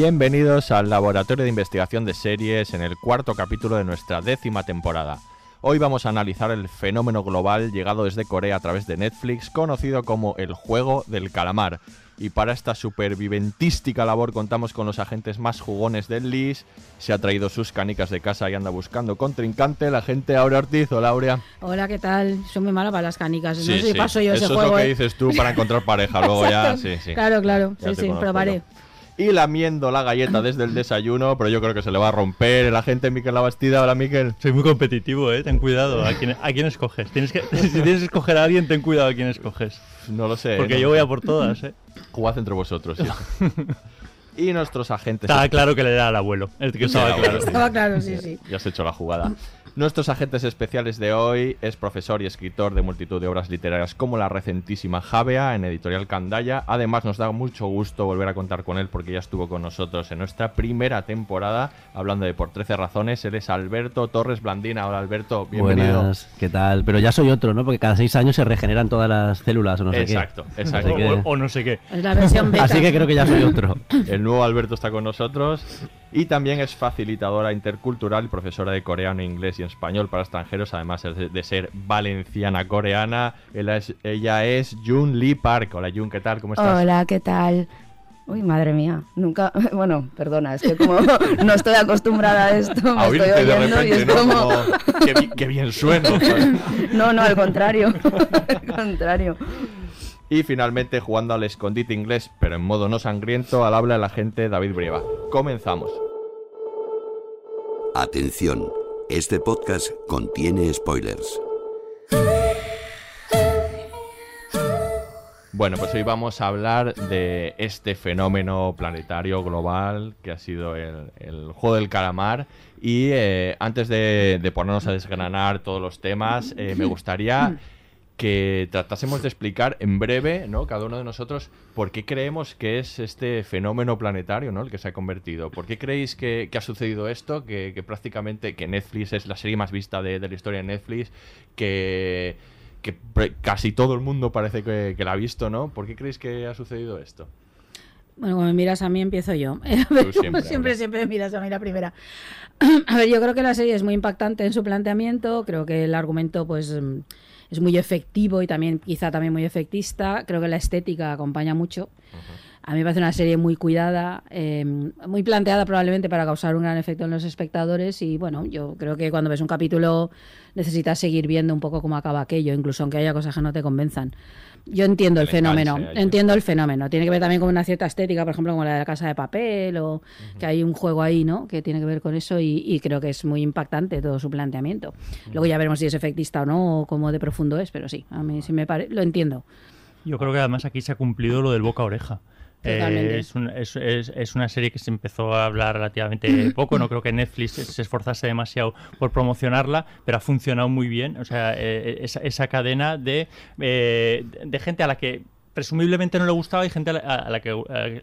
Bienvenidos al Laboratorio de Investigación de Series en el cuarto capítulo de nuestra décima temporada. Hoy vamos a analizar el fenómeno global llegado desde Corea a través de Netflix, conocido como el juego del calamar. Y para esta superviventística labor contamos con los agentes más jugones del LIS. Se ha traído sus canicas de casa y anda buscando contrincante, la gente Aurea Ortiz. Hola, Aurea. Hola, ¿qué tal? Soy muy mala para las canicas. no Sí, sé si paso yo Eso ese es juego. lo que ¿eh? dices tú para encontrar pareja. Luego ya, sí, sí. Claro, claro. Ya Sí, sí, probaré. yo. Y lamiendo la galleta desde el desayuno, pero yo creo que se le va a romper el agente Miquel Labastida. Hola, Miquel. Soy muy competitivo, ¿eh? Ten cuidado. ¿A quién, a quién escoges? Tienes que, si tienes que escoger a alguien, ten cuidado a quién escoges. No lo sé. Porque no yo voy a por todas, ¿eh? Jugad entre vosotros. sí. y nuestros agentes. Estaba claro que le era al abuelo. El que estaba Sí, claro. Estaba claro, sí, sí. Ya has hecho la jugada. Nuestros agentes especiales de hoy es profesor y escritor de multitud de obras literarias como la recentísima Javea en Editorial Candaya. Además, nos da mucho gusto volver a contar con él porque ya estuvo con nosotros en nuestra primera temporada hablando de Por 13 Razones. Él es Alberto Torres Blandina. Hola, Alberto. Bienvenido. Buenas, ¿qué tal? Pero ya soy otro, ¿no? Porque cada seis años se regeneran todas las células o no sé exacto, qué. exacto. Que, O, o no sé qué. Es la versión beta. así que creo que ya soy otro. El nuevo Alberto está con nosotros y también es facilitadora intercultural y profesora de coreano, inglés y español para extranjeros, además de, ser valenciana coreana. Ella es, ella es Jun Lee Park. Hola Jun, ¿qué tal? ¿Cómo estás? Hola, ¿qué tal? Uy, madre mía, nunca, bueno, perdona, es que como no estoy acostumbrada a esto, me A estoy oyendo y repente, es ¿no? como... Como, qué, bi- qué bien sueno. ¿sabes? No, no, al contrario, al contrario. Y finalmente, jugando al escondite inglés, pero en modo no sangriento, al habla el agente David Brieva. Comenzamos. Atención, este podcast contiene spoilers. Bueno, pues hoy vamos a hablar de este fenómeno planetario global que ha sido el, el juego del calamar. Y eh, antes de, de ponernos a desgranar todos los temas, eh, me gustaría que tratásemos de explicar en breve, ¿no? Cada uno de nosotros, por qué creemos que es este fenómeno planetario, ¿no? El que se ha convertido. ¿Por qué creéis que, que ha sucedido esto? Que, que prácticamente, que Netflix es la serie más vista de, de la historia de Netflix, que, que casi todo el mundo parece que, que la ha visto, ¿no? ¿Por qué creéis que ha sucedido esto? Bueno, como me miras a mí, empiezo yo. siempre, siempre, siempre, me miras a mí la primera. A ver, yo creo que la serie es muy impactante en su planteamiento. Creo que el argumento, pues, es muy efectivo y también, quizá también muy efectista. Creo que la estética acompaña mucho. A mí me parece una serie muy cuidada, eh, muy planteada probablemente para causar un gran efecto en los espectadores y bueno, yo creo que cuando ves un capítulo necesitas seguir viendo un poco cómo acaba aquello, incluso aunque haya cosas que no te convenzan. Yo entiendo el fenómeno, entiendo el fenómeno. Tiene que ver también con una cierta estética, por ejemplo, como la de la casa de papel o que hay un juego ahí, ¿no? Que tiene que ver con eso y, y creo que es muy impactante todo su planteamiento. Luego ya veremos si es efectista o no o cómo de profundo es, pero sí, a mí sí me parece, lo entiendo. Yo creo que además aquí se ha cumplido lo del boca a oreja. Eh, es, un- es- es- es una serie que se empezó a hablar relativamente poco. No creo que Netflix se esforzase demasiado por promocionarla, pero ha funcionado muy bien. O sea, eh, esa, esa cadena de, eh, de gente a la que presumiblemente no le gustaba y gente a la, a la que,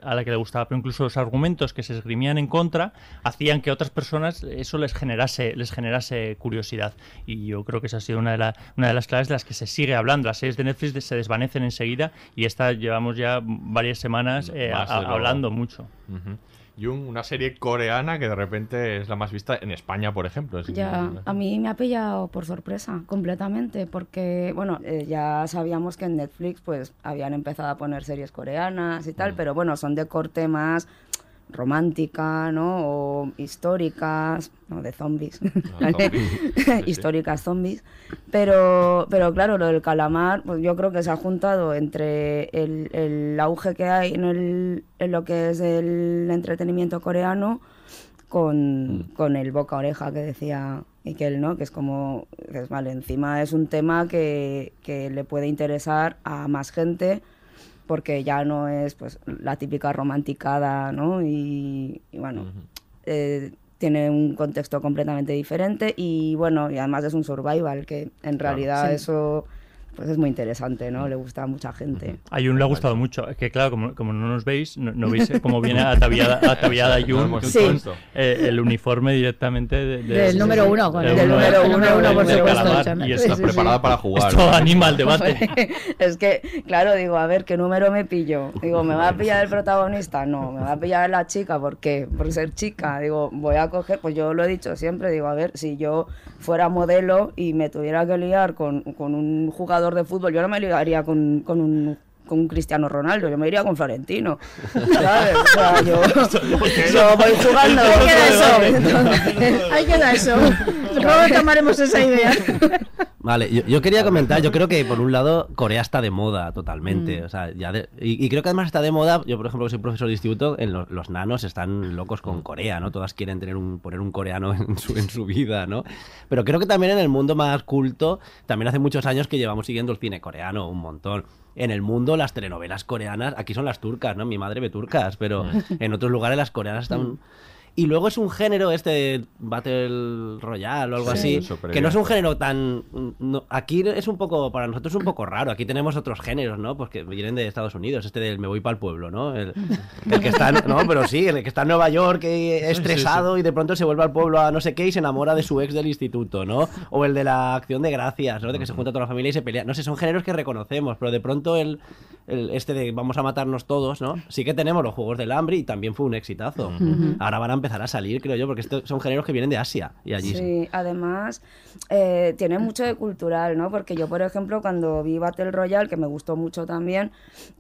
a la que le gustaba, pero incluso los argumentos que se esgrimían en contra hacían que a otras personas eso les generase, les generase curiosidad. Y yo creo que esa ha sido una de, la- una de las claves de las que se sigue hablando. Las series de Netflix se desvanecen enseguida y esta llevamos ya varias semanas eh, a- hablando mucho. Jung, una serie coreana que de repente es la más vista en España, por ejemplo. Es- Ya, a mí me ha pillado por sorpresa completamente, porque, bueno, eh, ya sabíamos que en Netflix pues habían empezado a poner series coreanas y tal, pero bueno, son de corte más romántica, ¿no? O históricas, no, de zombies, ¿vale? históricas zombies. Pero, pero claro, lo del calamar, pues yo creo que se ha juntado entre el, el auge que hay en, el, en lo que es el entretenimiento coreano con, con el boca oreja que decía Ikel, ¿no? Que es como, dices, vale, encima es un tema que, que le puede interesar a más gente porque ya no es pues la típica romanticada, ¿no? Y, y bueno, eh, tiene un contexto completamente diferente y bueno, y además es un survival que en realidad Sí. eso pues es muy interesante, ¿no? Le gusta a mucha gente. A Jun le ha gustado mucho. Es que claro, como, como no nos veis, no, no veis cómo viene ataviada, ataviada No Jun con visto esto. eh, el uniforme directamente de- de- Del número uno, con del el uno- número del uno, del- por del supuesto, y Sí, está Estás preparada para jugar. Esto ¿no? anima al debate. es que, claro, digo, a ver, ¿qué número me pillo? Digo, ¿me va a pillar el protagonista? No, ¿me va a pillar la chica? ¿Por qué? Por ser chica. Digo, voy a coger, pues yo lo he dicho siempre, digo, a ver, si yo fuera modelo y me tuviera que liar con, con un jugador de fútbol, yo no me liaría con, con un con un Cristiano Ronaldo, yo me iría con Florentino. ¿Sabes? O sea, yo, yo voy jugando. Ahí queda eso. Entonces- Ahí queda eso. Luego tomaremos esa idea. Vale, yo, yo quería comentar, yo creo que por un lado Corea está de moda totalmente, Mm. o sea, ya de- y, y creo que además está de moda, yo por ejemplo que soy profesor de instituto, en lo- los nanos están locos con Corea, ¿no? Todas quieren tener un, poner un coreano en su, en su vida, ¿no? Pero creo que también en el mundo más culto, también hace muchos años que llevamos siguiendo el cine coreano un montón. En el mundo las telenovelas coreanas, aquí son las turcas, ¿no? Mi madre ve turcas, pero en otros lugares las coreanas están... Y luego es un género, este de Battle Royale o algo Sí, así, que no es un género tan... no- aquí es un poco, para nosotros es un poco raro. Aquí tenemos otros géneros, ¿no? Pues que vienen de Estados Unidos, este del me voy para el pueblo, ¿no? El, el que está, en- no, pero sí, el que está en Nueva York eh, estresado y de pronto se vuelve al pueblo a no sé qué y se enamora de su ex del instituto, ¿no? O el de la acción de gracias, ¿no? De que se junta toda la familia y se pelea. No sé, son géneros que reconocemos, pero de pronto el, el- este de vamos a matarnos todos, ¿no? Sí que tenemos los Juegos del Hambre y también fue un exitazo. Ahora van a empezar a salir, creo yo, porque estos son géneros que vienen de Asia y allí Sí, además eh, tiene mucho de cultural, ¿no? Porque yo, por ejemplo, cuando vi Battle Royale, que me gustó mucho también,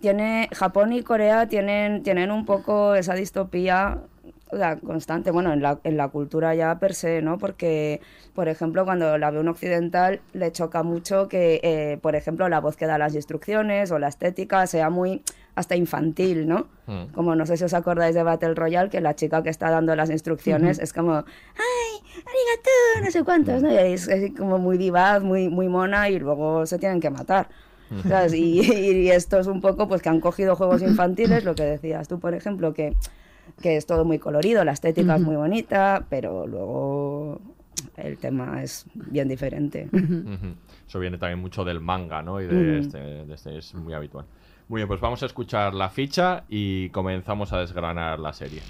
tiene Japón y Corea tienen, tienen un poco esa distopía o sea, constante, bueno, en la, en la cultura ya per se, ¿no? Porque, por ejemplo, cuando la ve un occidental, le choca mucho que, eh, por ejemplo, la voz que da las instrucciones o la estética sea muy hasta infantil, ¿no? Mm. Como no sé si os acordáis de Battle Royale, que la chica que está dando las instrucciones es como, ¡ay, arigato! No sé cuántos, ¿no? Y es, es como muy vivaz, muy, muy mona y luego se tienen que matar. ¿sabes? Y, y esto es un poco pues que han cogido juegos infantiles, lo que decías tú, por ejemplo, que, que es todo muy colorido, la estética es muy bonita, pero luego el tema es bien diferente. Eso viene también mucho del manga, ¿no? Y de, este, de este es muy habitual. Muy bien, pues vamos a escuchar la ficha y comenzamos a desgranar la serie.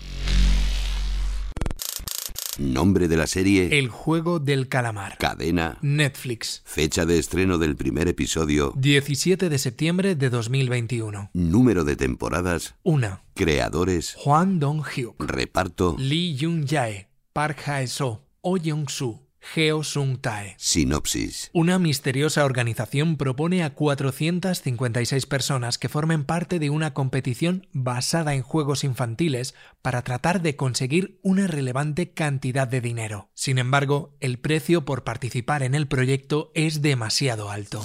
Nombre de la serie, El juego del calamar. cadena, Netflix. fecha de estreno del primer episodio, 17 de septiembre de 2021. número de temporadas, 1. creadores, Juan Dong-hyuk. reparto, Lee Jung-jae. Park Hae-so. Oh Young-soo. Geo Sung-tae. sinopsis. Una misteriosa organización propone a 456 personas que formen parte de una competición basada en juegos infantiles para tratar de conseguir una relevante cantidad de dinero. Sin embargo, el precio por participar en el proyecto es demasiado alto.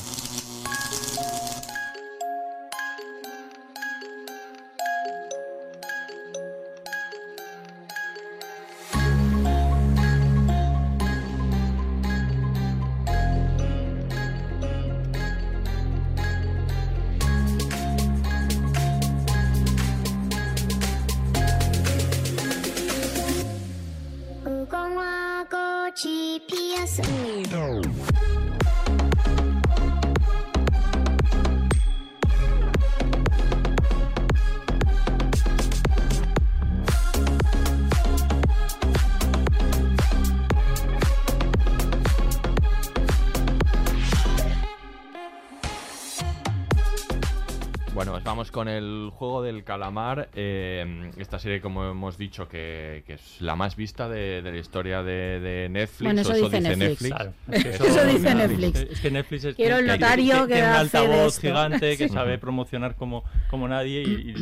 Con el juego del calamar. eh, esta serie, como hemos dicho, que, que es la más vista de, de la historia de, de Netflix. Bueno, eso dice Netflix. Claro, Es que Eso dice Netflix. Es que Netflix es Quiero el que- notario que da un altavoz esto. gigante que Sí. sabe promocionar como, como nadie y, y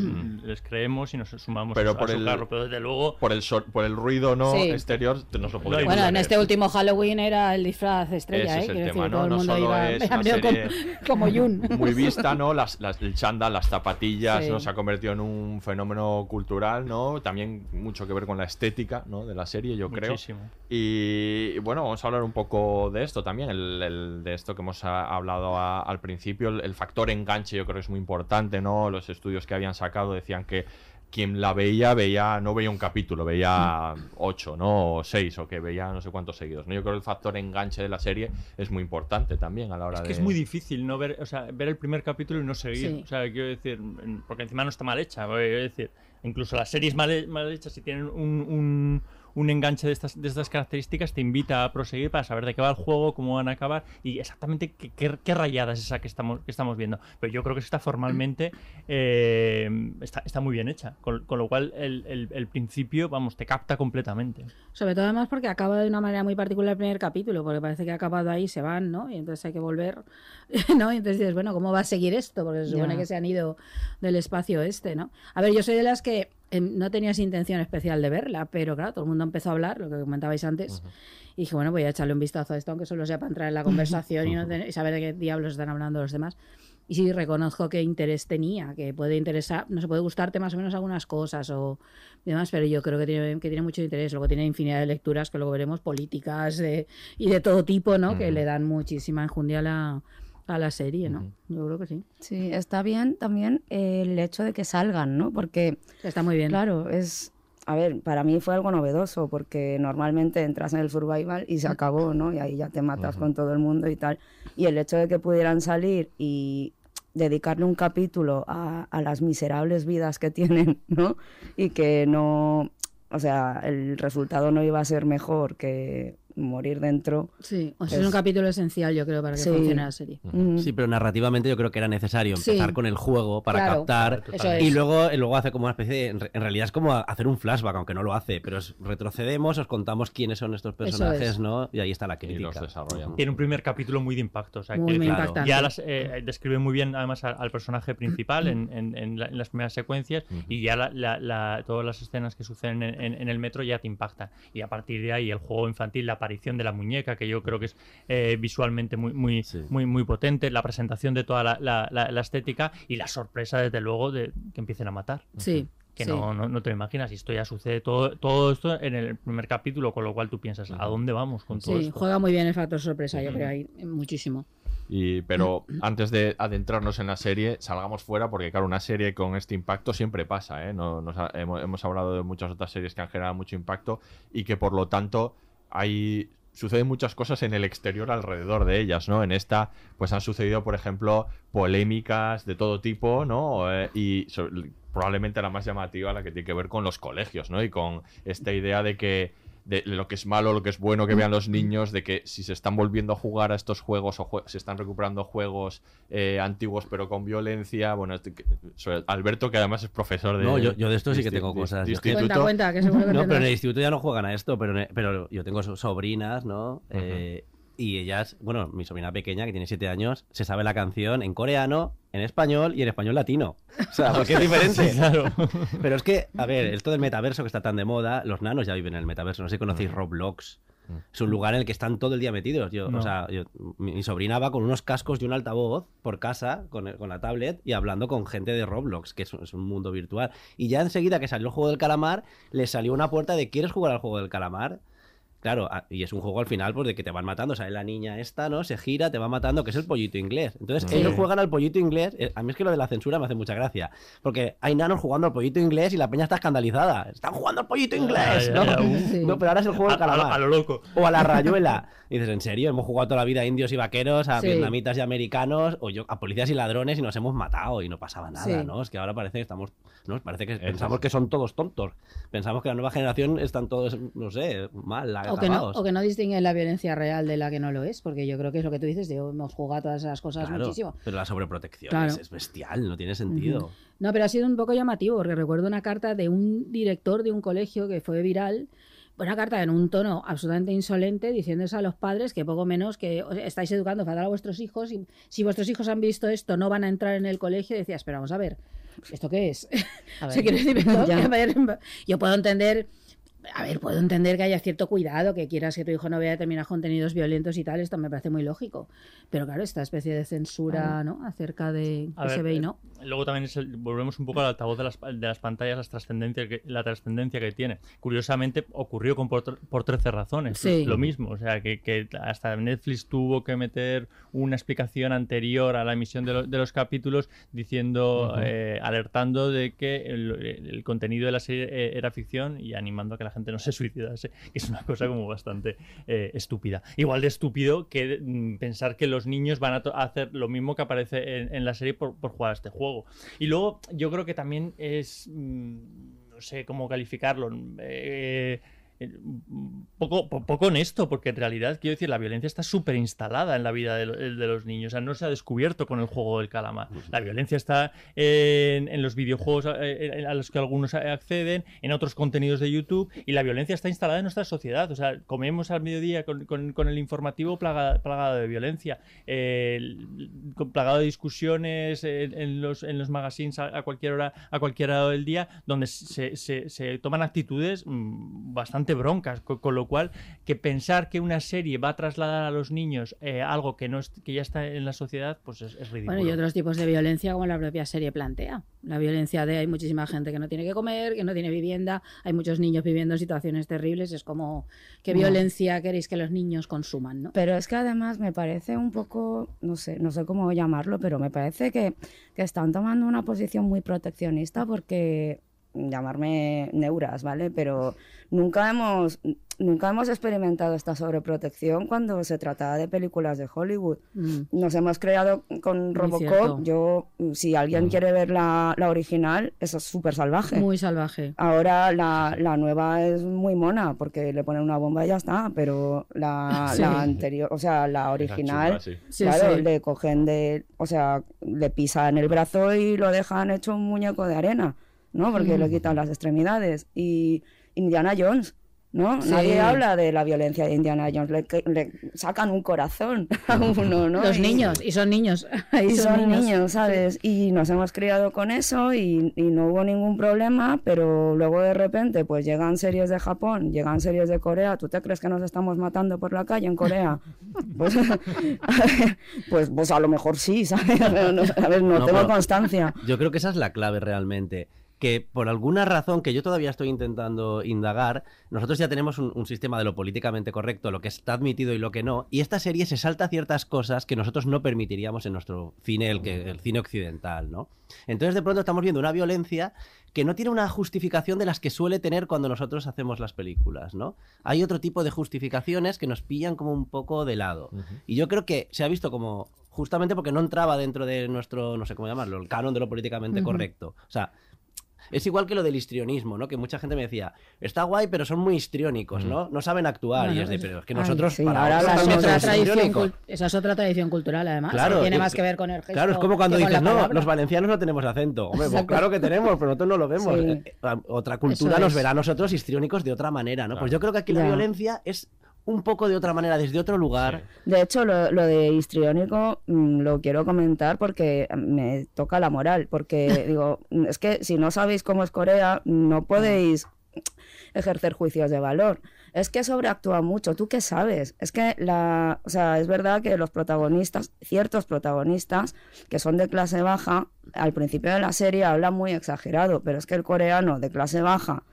les creemos y nos sumamos Pero a, por a su el- carro. Pero desde luego, Por el, sor- por el ruido no Sí. exterior, te- nos lo podríamos Bueno, en este último Halloween era el disfraz estrella, Ese ¿eh? es el Quiero tema, decir, ¿no? todo el No mundo solo iba es una venido serie como, como Jun. muy vista, ¿no? Las, las- el chándal, las zapatillas, Sí. ¿no? Se ha convertido en un fenómeno cultural, ¿no? También mucho que ver con la estética, ¿no? De la serie, yo creo. muchísimo. Y, y bueno, vamos a hablar un poco de esto también, el, el- de esto que hemos hablado a- al principio, el, el factor enganche yo creo que es muy importante, ¿no? Los estudios que habían sacado decían que quien la veía, veía, no veía un capítulo, veía ocho, ¿no? O seis, o que veía no sé cuántos seguidos, ¿no? Yo creo que el factor enganche de la serie es muy importante también a la hora Es que de... es muy difícil no ver, o sea, ver el primer capítulo y no seguir. Sí. O sea, quiero decir, en- porque encima no está mal hecha. Quiero decir, incluso las series mal, mal hechas, si tienen un, un- un enganche de estas, de estas características, te invita a proseguir para saber de qué va el juego, cómo van a acabar y exactamente qué, qué, qué rayada es esa que estamos, que estamos viendo. Pero yo creo que está formalmente eh, está, está muy bien hecha. Con, con lo cual, el, el- el principio, vamos, te capta completamente. Sobre todo además porque acaba de una manera muy particular el primer capítulo, porque parece que ha acabado ahí, se van, ¿no? Y entonces hay que volver, ¿no? Y entonces dices, bueno, ¿cómo va a seguir esto? Porque se supone Ya. que se han ido del espacio este, ¿no? A ver, yo soy de las que no tenías intención especial de verla, pero claro, todo el mundo empezó a hablar, lo que comentabais antes, y dije, bueno, voy a echarle un vistazo a esto, aunque solo sea para entrar en la conversación y, no tener- y saber de qué diablos están hablando los demás. Y sí, reconozco qué interés tenía, que puede interesar, no se puede gustarte más o menos algunas cosas o demás, pero yo creo que tiene, que tiene mucho interés. Luego tiene infinidad de lecturas que luego veremos, políticas de- y de todo tipo, ¿no? Que le dan muchísima enjundia a la, a la serie, ¿no? Yo creo que sí. Sí, está bien también el hecho de que salgan, ¿no? Porque, Está muy bien. claro, es... A ver, para mí fue algo novedoso porque normalmente entras en el survival y se acabó, ¿no? Y ahí ya te matas con todo el mundo y tal. Y el hecho de que pudieran salir y dedicarle un capítulo a, a las miserables vidas que tienen, ¿no? Y que no... O sea, el resultado no iba a ser mejor que morir dentro. Sí, o sea, Es- es un capítulo esencial, yo creo, para que Sí. funcione la serie. Sí, pero narrativamente yo creo que era necesario Sí. empezar con el juego para Claro, captar es. y luego, y luego hace como una especie de, en re- en realidad es como hacer un flashback, aunque no lo hace, pero es- retrocedemos, os contamos quiénes son estos personajes, es. ¿no? Y ahí está la Y los crítica. desarrollan. Tiene un primer capítulo muy de impacto. O sea, Muy, que- muy claro, impactante. Ya las, eh, describe muy bien además al, al personaje principal en, en- en la- en las primeras secuencias y ya la- la- la- todas las escenas que suceden en, en- en el metro ya te impactan. Y a partir de ahí el juego infantil, la aparición de la muñeca, que yo creo que es eh, visualmente muy, muy, Sí. muy, muy potente, la presentación de toda la, la- la- la estética y la sorpresa desde luego de que empiecen a matar. Sí. Que sí. no, no, no te lo imaginas, y esto ya sucede todo, todo esto en el primer capítulo, con lo cual tú piensas, ¿a dónde vamos con todo Sí, esto? juega muy bien el factor sorpresa, yo creo, ahí muchísimo. Y, pero antes de adentrarnos en la serie, salgamos fuera, porque claro, una serie con este impacto siempre pasa, ¿eh? No, nos ha- hemos, hemos hablado de muchas otras series que han generado mucho impacto y que por lo tanto hay suceden muchas cosas en el exterior alrededor de ellas, ¿no? En esta, pues han sucedido, por ejemplo, polémicas de todo tipo, ¿no? Eh, y probablemente la más llamativa, la que tiene que ver con los colegios, ¿no? Y con esta idea de que de lo que es malo, lo que es bueno que vean los niños, de que si se están volviendo a jugar a estos juegos o jue- se están recuperando juegos eh, antiguos pero con violencia, bueno, este que- sobre- Alberto que además es profesor de... No, yo- yo de esto sí que tengo cosas. Cuenta, cuenta, que No, pero en el instituto ya no juegan a esto, pero, en- pero yo tengo so- sobrinas, ¿no? Eh, y ellas, bueno, mi sobrina pequeña, que tiene siete años, se sabe la canción en coreano, en español y en español latino. O sea, porque es diferente. Claro. Pero es que, a ver, esto del metaverso que está tan de moda, los nanos ya viven en el metaverso. No sé si conocéis Roblox. Es un lugar en el que están todo el día metidos. Yo, No. O sea, yo- mi, sobrina va con unos cascos y un altavoz por casa con, el- con la tablet y hablando con gente de Roblox, que es, un- es un mundo virtual. Y ya enseguida que salió el juego del calamar, le salió una puerta de ¿quieres jugar al juego del calamar? Claro, a- y es un juego al final pues, de que te van matando. O sea, la niña esta, ¿no? Se gira, te va matando, que es el pollito inglés. Entonces, Sí. ellos juegan al pollito inglés. Eh, A mí es que lo de la censura me hace mucha gracia. Porque hay nanos jugando al pollito inglés y la peña está escandalizada. Están jugando al pollito inglés, ya, ¿no? ya, uh. Sí. No, pero ahora es el juego del A- a- calamar. a lo loco. O a la rayuela. Y dices, ¿en serio? Hemos jugado toda la vida a indios y vaqueros, a Sí. vietnamitas y americanos, o yo a policías y ladrones y nos hemos matado y no pasaba nada, Sí. ¿no? Es que ahora parece que estamos, ¿no? Parece que Eso pensamos que son todos tontos. Pensamos que la nueva generación están todos, no sé, mal, la- O que, no, o que no distinguen la violencia real de la que no lo es, porque yo creo que es lo que tú dices, de "Oh, hemos jugado todas esas cosas Claro, muchísimo. Pero la sobreprotección Claro. es, es bestial, no tiene sentido. No, pero ha sido un poco llamativo, porque recuerdo una carta de un director de un colegio que fue viral, una carta en un tono absolutamente insolente, diciéndose a los padres que poco menos que estáis educando fatal a vuestros hijos y si vuestros hijos han visto esto no van a entrar en el colegio. Y decías, pero vamos a ver, ¿esto qué es? Ver. decir, a ver, yo puedo entender... A ver, puedo entender que haya cierto cuidado, que quieras que tu hijo no vea determinados contenidos violentos y tal, esto me parece muy lógico. Pero claro, esta especie de censura, ¿no? Acerca de que ver, se ve y eh, no. Luego también es el- volvemos un poco al altavoz de las, de las pantallas, las trascendencias que- la trascendencia que tiene. Curiosamente ocurrió con por, por 13 razones. Sí. Lo mismo, o sea, que, que hasta Netflix tuvo que meter una explicación anterior a la emisión de, lo- de los capítulos diciendo, Ujú. eh, alertando de que el, el contenido de la serie eh, era ficción y animando a que la no se suicidase, que es una cosa como bastante eh, estúpida. Igual de estúpido que mm, pensar que los niños van a, hacer lo mismo que aparece en, en la serie por, por jugar a este juego. Y luego yo creo que también es, mm, no sé cómo calificarlo, eh, eh, poco, po- poco honesto, porque en realidad, quiero decir, la violencia está súper instalada en la vida de, lo- de los niños. O sea, no se ha descubierto con el juego del calamar. La violencia está en, en los videojuegos eh, a los que algunos acceden, en otros contenidos de YouTube, y la violencia está instalada en nuestra sociedad. O sea, comemos al mediodía con, con- con el informativo plaga- plagado de violencia, eh, plagado de discusiones en, en los, en los magazines a, a cualquier hora, a cualquier hora del día, donde se, se- se toman actitudes mm, bastante broncas, co- con, lo cual que pensar que una serie va a trasladar a los niños eh, algo que no es- que ya está en la sociedad, pues es, es ridículo. Bueno, y otros tipos de violencia como la propia serie plantea. La violencia de hay muchísima gente que no tiene que comer, que no tiene vivienda, hay muchos niños viviendo en situaciones terribles. Es como, ¿qué No. violencia queréis que los niños consuman? ¿no? Pero es que además me parece un poco, no sé, no sé cómo llamarlo, pero me parece que, que están tomando una posición muy proteccionista porque llamarme neuras, ¿vale? Pero nunca hemos nunca hemos experimentado esta sobreprotección cuando se trataba de películas de Hollywood. Mm. Nos hemos creado con Muy Robocop. cierto. Yo, si alguien quiere ver la, la original, es súper salvaje. Muy salvaje. Ahora la, la nueva es muy mona porque le ponen una bomba y ya está, pero la, Sí. la anterior, o sea, la original, chunga, sí. Sí, claro, sí. le cogen de, o sea, le pisan el brazo y lo dejan hecho un muñeco de arena, ¿no? Porque le quitan las extremidades. Y Indiana Jones. ¿No? Sí. Nadie habla de la violencia de Indiana Jones, le, le sacan un corazón a uno, ¿no? Los Y- niños, y son niños. Y son niños, ¿sabes? Y nos hemos criado con eso y, y no hubo ningún problema, pero luego de repente pues llegan series de Japón, llegan series de Corea, ¿tú te crees que nos estamos matando por la calle en Corea? Pues, pues, pues a lo mejor sí, ¿sabes? No, a ver, no, No, tengo constancia. Yo creo que esa es la clave realmente. Que por alguna razón que yo todavía estoy intentando indagar, nosotros ya tenemos un, un sistema de lo políticamente correcto, lo que está admitido y lo que no, y esta serie se salta ciertas cosas que nosotros no permitiríamos en nuestro cine, el, que, el cine occidental, ¿no? Entonces de pronto estamos viendo una violencia que no tiene una justificación de las que suele tener cuando nosotros hacemos las películas, ¿no? Hay otro tipo de justificaciones que nos pillan como un poco de lado. Y yo creo que se ha visto como justamente porque no entraba dentro de nuestro, no sé cómo llamarlo, el canon de lo políticamente correcto. O sea, es igual que lo del histrionismo, ¿no? Que mucha gente me decía, está guay, pero son muy histriónicos, ¿no? No saben actuar. Bueno, y es de, pero es que Ay, nosotros sí, para ahora Esa es, otra tradición histriónicos. cul- esa es otra tradición cultural, además. Claro, que tiene más que ver con el gesto. Claro, es como cuando dices, no, palabra". los valencianos no tenemos acento. Hombre, pues claro que tenemos, pero nosotros no lo vemos. Sí. Eh, Otra cultura nos verá a nosotros histriónicos de otra manera, ¿no? Pues yo creo que aquí la violencia es un poco de otra manera, desde otro lugar. De hecho, lo, lo de histriónico mm, lo quiero comentar porque me toca la moral. Porque digo, mm, es que si no sabéis cómo es Corea, no podéis ejercer juicios de valor. Es que sobreactúa mucho. ¿Tú qué sabes? Es que la, o sea, es verdad que los protagonistas, ciertos protagonistas que son de clase baja, al principio de la serie hablan muy exagerado, pero es que el coreano de clase baja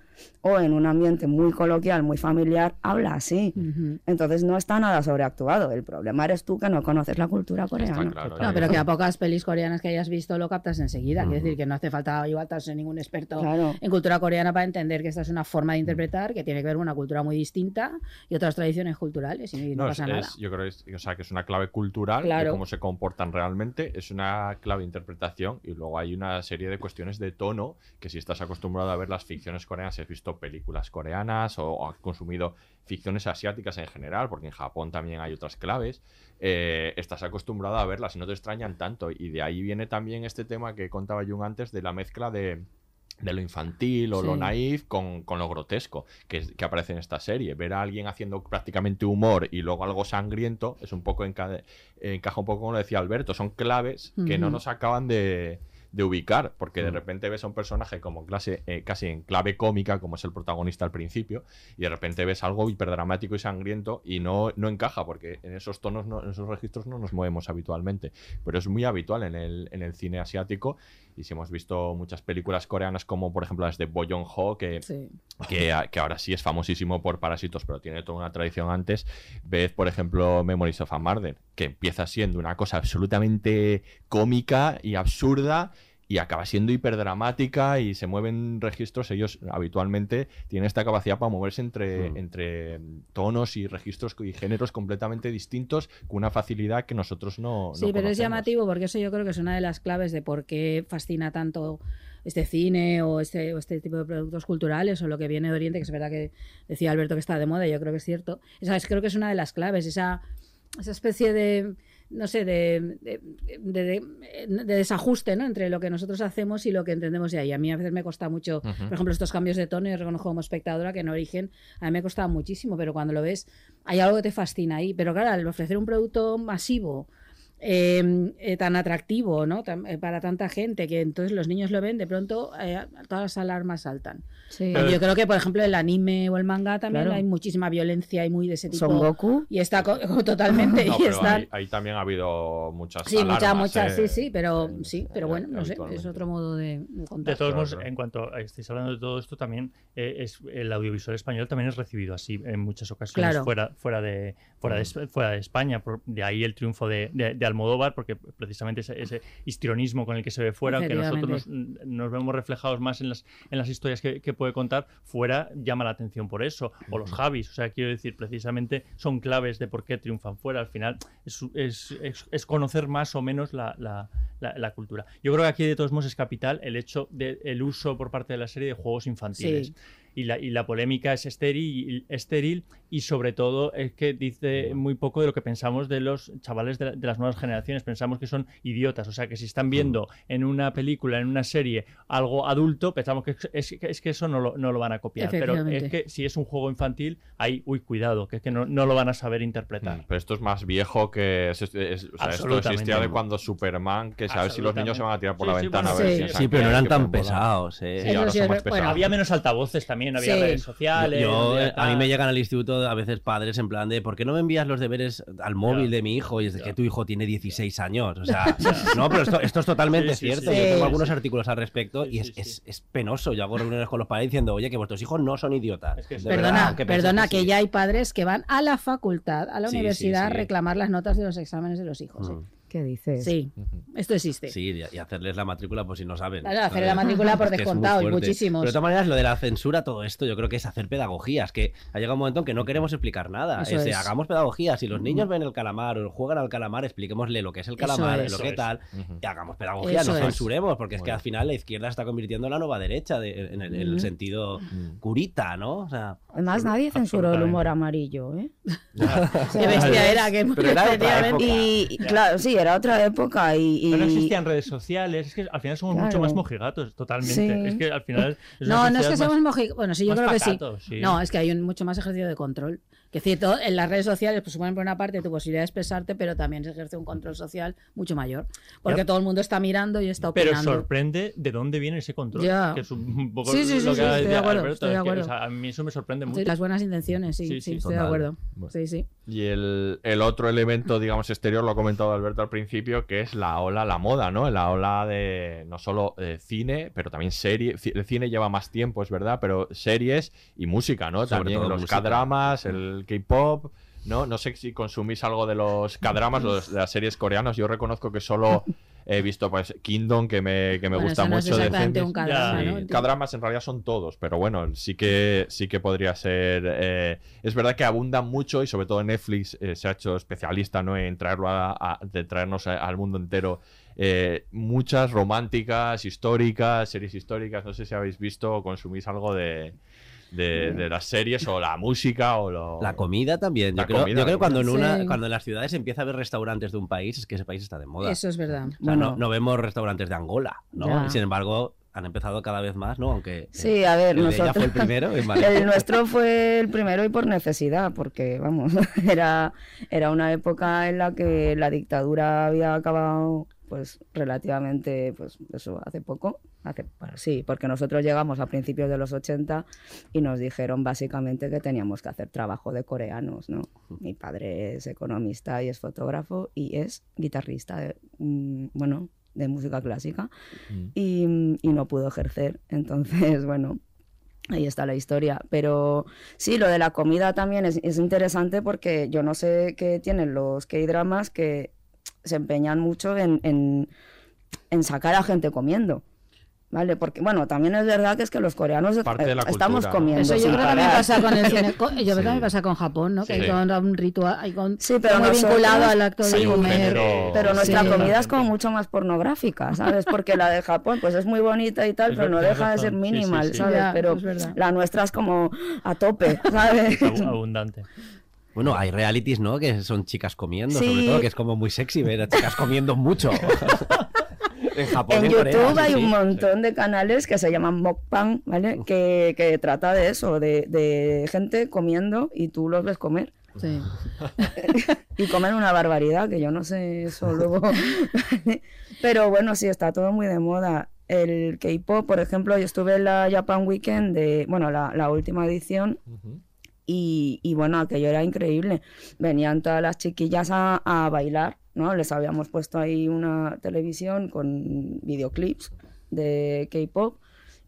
o en un ambiente muy coloquial, muy familiar, habla así. Ujú. Entonces no está nada sobreactuado. El problema eres tú que no conoces la cultura coreana. claro. No, pero que a pocas pelis coreanas que hayas visto lo captas enseguida. Quiero decir que no hace falta igual ser ningún experto Claro. en cultura coreana para entender que esta es una forma de interpretar que tiene que ver con una cultura muy distinta y otras tradiciones culturales y no, No, pasa es- nada. es- yo creo que es, o sea, que es una clave cultural de Claro. cómo se comportan realmente, es una clave de interpretación y luego hay una serie de cuestiones de tono que si estás acostumbrado a ver las ficciones coreanas has visto películas coreanas o, has consumido ficciones asiáticas en general, porque en Japón también hay otras claves, eh, estás acostumbrado a verlas y no te extrañan tanto. Y de ahí viene también este tema que contaba Jung antes de la mezcla de, de lo infantil o lo naif con, con lo grotesco que, aparece en esta serie. Ver a alguien haciendo prácticamente humor y luego algo sangriento es un poco enca- encaja un poco como lo decía Alberto. Son claves que no nos acaban de, de ubicar, porque de Mm. repente ves a un personaje como clase, eh, casi en clave cómica, como es el protagonista al principio, y de repente ves algo hiperdramático y sangriento y no, no encaja, porque en esos tonos, no- en esos registros no nos movemos habitualmente. Pero es muy habitual en el, en el cine asiático, y si hemos visto muchas películas coreanas como por ejemplo las de Bo Joon-ho, que Sí. que, ahora sí es famosísimo por Parásitos, pero tiene toda una tradición antes. Ves, por ejemplo, Memories of a Murder, que empieza siendo una cosa absolutamente cómica y absurda y acaba siendo hiperdramática y se mueven registros. Ellos habitualmente tienen esta capacidad para moverse entre, Mm. entre tonos y registros y géneros completamente distintos con una facilidad que nosotros no. Sí, no pero es llamativo porque eso yo creo que es una de las claves de por qué fascina tanto este cine o este, o este tipo de productos culturales o lo que viene de Oriente, que es verdad que decía Alberto que está de moda, y yo creo que es cierto. Esa es, creo que es una de las claves, esa, esa especie de, no sé, de, de, de- de- de desajuste ¿no? entre lo que nosotros hacemos y lo que entendemos de ahí. A mí a veces me cuesta mucho, por ejemplo, estos cambios de tono, yo reconozco como espectadora que en origen a mí me costaba muchísimo, pero cuando lo ves hay algo que te fascina ahí. Pero claro, al ofrecer un producto masivo, eh, eh, tan atractivo ¿no? Tan- eh, para tanta gente que entonces los niños lo ven, de pronto eh, todas las alarmas saltan. Sí. Yo creo que, por ejemplo, el anime o el manga también Claro. hay muchísima violencia y muy de ese tipo. Son Goku. Y está totalmente. No, y pero están... ahí, ahí también ha habido muchas. Sí, muchas, alarmas, muchas, eh, sí, sí, pero en- sí, pero bueno, no sé, es otro modo de, de contar. De todos modos, Claro. en cuanto estáis hablando de todo esto, también eh, es el audiovisual español también es recibido así en muchas ocasiones Claro. fuera, fuera, de, fuera, de, fuera de España. Por- de ahí el triunfo de, de- de Almodóvar, porque precisamente ese, ese histrionismo con el que se ve fuera, aunque nosotros nos, nos vemos reflejados más en las, en las historias que, que puede contar, fuera llama la atención por eso. O los Javis, o sea, quiero decir, precisamente son claves de por qué triunfan fuera. Al final es, es- es- es conocer más o menos la, la- la- la cultura. Yo creo que aquí de todos modos es capital el hecho del uso por parte de la serie de juegos infantiles. Sí. Y la, y la polémica es estéril, estéril y sobre todo es que dice muy poco de lo que pensamos de los chavales de, la- de las nuevas generaciones. Pensamos que son idiotas, o sea que si están viendo en una película, en una serie, algo adulto, pensamos que es, es- es que eso no lo, no lo van a copiar. Pero es que si es un juego infantil, ahí, uy, cuidado, que es que no, no lo van a saber interpretar. Mm, Pero esto es más viejo que. es- es- es- o sea, esto existía de cuando Superman, que sabes si los niños se van a tirar por la Sí, sí, ventana bueno, a ver sí. quién Sí, pero no eran tan pesados, eh. Sí, ahora sí son más bueno, pesados. Había menos altavoces también, había Sí. redes sociales. Yo, a mí me llegan al instituto a veces padres en plan de ¿por qué no me envías los deberes al móvil de mi hijo? Y es de que tu hijo tiene 16 años. O sea, no, pero esto, esto es totalmente Sí, sí, cierto. sí. Yo tengo Sí. algunos artículos al respecto Sí, y es, sí, sí. es- es penoso. Yo hago reuniones con los padres diciendo, oye, que vuestros hijos no son idiotas. Es que Perdona, verdad, que perdona que, sí. ya hay padres que van a la facultad, a la universidad, sí. a reclamar las notas de los exámenes de los hijos. ¿eh? ¿Qué dices? Sí, esto existe. Sí, y hacerles la matrícula por si no saben. Claro, hacer la matrícula por descontado y muchísimos. Pero de todas maneras, lo de la censura, todo esto, yo creo que es hacer pedagogías, que ha llegado un momento en que no queremos explicar nada. Es es. hagamos pedagogía. Si los niños ven el calamar o juegan al calamar, expliquémosle lo que es el calamar, es. lo que tal, y hagamos pedagogía, Eso no censuremos, porque es que al final la izquierda está convirtiendo en la nueva derecha de- en, el, en el Ujú. sentido curita, ¿no? O sea, Además, nadie censuró el humor amarillo, ¿eh? Qué bestia era, que Pero era. Y, y claro, sí, era otra época y... y- Pero no existían redes sociales, es que al final somos mucho más mojigatos, totalmente. Sí. Es que al final. es No, no es que más- moji- Bueno, sí, yo creo que sí. No, es que hay un mucho más ejercicio de control. Que es cierto, en las redes sociales pues, suponen por una parte tu posibilidad de expresarte, pero también se ejerce un control social mucho mayor. Porque Ya. todo el mundo está mirando y está Pero opinando. sorprende de dónde viene ese control. Ya. Que es un poco Sí, sí, sí, lo sí, que estoy de acuerdo, Alberto, estoy de es que, acuerdo. o sea, a mí eso me sorprende mucho. Las buenas intenciones, sí, Sí, sí, sí, estoy de acuerdo. Bueno. Sí, sí. Y el, el otro elemento, digamos, exterior, lo ha comentado Alberto al principio, que es la ola, la moda, ¿no? La ola de no solo eh, cine, pero también serie. El cine lleva más tiempo, es verdad, pero series y música, ¿no? Sobre también los. K-dramas, el K-pop, ¿no? No sé si consumís algo de los K-dramas, los- de las series coreanas. Yo reconozco que solo he visto, pues, Kingdom, que me, que me Bueno, gusta eso no es mucho. de exactamente Zombies. un K-drama, en realidad son todos, pero bueno, sí que sí que podría ser. eh, es verdad que abundan mucho y sobre todo Netflix eh, se ha hecho especialista ¿no? en traerlo a, a- de traernos a- al mundo entero eh, muchas románticas, históricas, series históricas. No sé si habéis visto o consumís algo de, de, de las series o la música o lo... La comida también. La Yo creo, comida, yo creo la cuando en, una, Sí. cuando en las ciudades empieza a haber restaurantes de un país, es que ese país está de moda. Eso es verdad. O sea, Bueno, no, no vemos restaurantes de Angola, ¿no? Ya. Sin embargo, han empezado cada vez más, ¿no? Aunque Sí, a ver, el de ella nosotros. fue el primero en. El nuestro fue el primero y por necesidad, porque, vamos, era, era una época en la que la dictadura había acabado, pues, relativamente, pues, eso, hace poco. Hace, bueno, sí, porque nosotros llegamos a principios de los 80 y nos dijeron básicamente que teníamos que hacer trabajo de coreanos, ¿no? Mi padre es economista y es fotógrafo y es guitarrista, de, mm, bueno, de música clásica y, y no pudo ejercer. Entonces, bueno, ahí está la historia. Pero sí, lo de la comida también es, es interesante porque yo no sé qué tienen los K-dramas que se empeñan mucho en, en, en sacar a gente comiendo. ¿Vale? Porque, bueno, también es verdad que es que los coreanos Parte de la eh, estamos comiendo. Eso yo creo que también parar. pasa con el cine. Yo creo que Sí. también pasa con Japón, ¿no? Que Sí. hay todo un ritual, hay con, Sí, pero muy nosotros- vinculado al acto sí, de comer. género- Pero nuestra Sí. comida es como mucho más pornográfica, ¿sabes? Porque la de Japón, pues es muy bonita y tal, Es pero no deja de ser razón. Sí, sí, minimal, sí. ¿sabes? Ya, pero la nuestra es como a tope, ¿sabes? Abu- abundante. Bueno, hay realities, ¿no? Que son chicas comiendo, Sí. sobre todo, que es como muy sexy ver a chicas comiendo mucho. en Japón, En en YouTube Corea, sí, hay un sí. montón de canales que se llaman mukbang, ¿vale? Que, que trata de eso, de, de gente comiendo y tú los ves comer. Sí. Y comen una barbaridad, que yo no sé eso luego. Pero bueno, sí, está todo muy de moda. El K-pop, por ejemplo, yo estuve en la Japan Weekend de, bueno, la, la última edición y, y bueno, aquello era increíble. Venían todas las chiquillas a, a bailar, ¿no? Les habíamos puesto ahí una televisión con videoclips de K-pop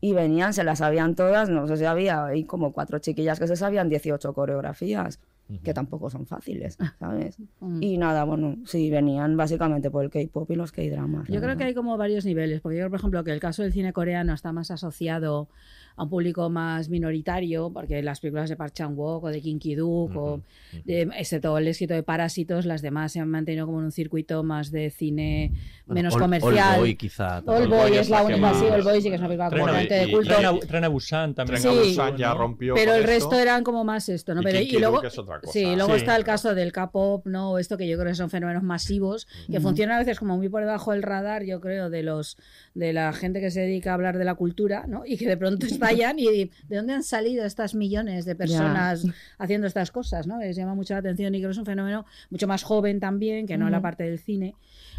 y venían, se las sabían todas, no sé si había ahí como cuatro chiquillas que se sabían 18 coreografías, que tampoco son fáciles, ¿sabes? Mm. Y nada, bueno, sí, venían básicamente por el K-pop y los K-dramas. Yo creo que hay como varios niveles, porque yo creo, por ejemplo, que el caso del cine coreano está más asociado a un público más minoritario, porque las películas de Park Chan-wook o de Kim Ki-duk, o de, excepto el éxito de Parásitos, las demás se han mantenido como en un circuito más de cine Bueno, menos All- comercial. Oldboy, quizá. Old Oldboy Boy es es la única, sí, más- Old Boy sí que es una película completamente de culto. Tren a, Tren a Busan también. Tren a Sí. Busan ya ¿no? rompió Pero el esto. resto eran como más esto, ¿no? Y Pero, y luego, es otra cosa. sí, luego Sí. está el caso del K-pop, ¿no? O esto que yo creo que son fenómenos masivos que funcionan a veces como muy por debajo del radar, yo creo, de los de la gente que se dedica a hablar de la cultura, ¿no? Y que de pronto y ¿de dónde han salido estas millones de personas haciendo estas cosas, ¿no? Les llama mucho la atención y creo que es un fenómeno mucho más joven también, que no la parte del cine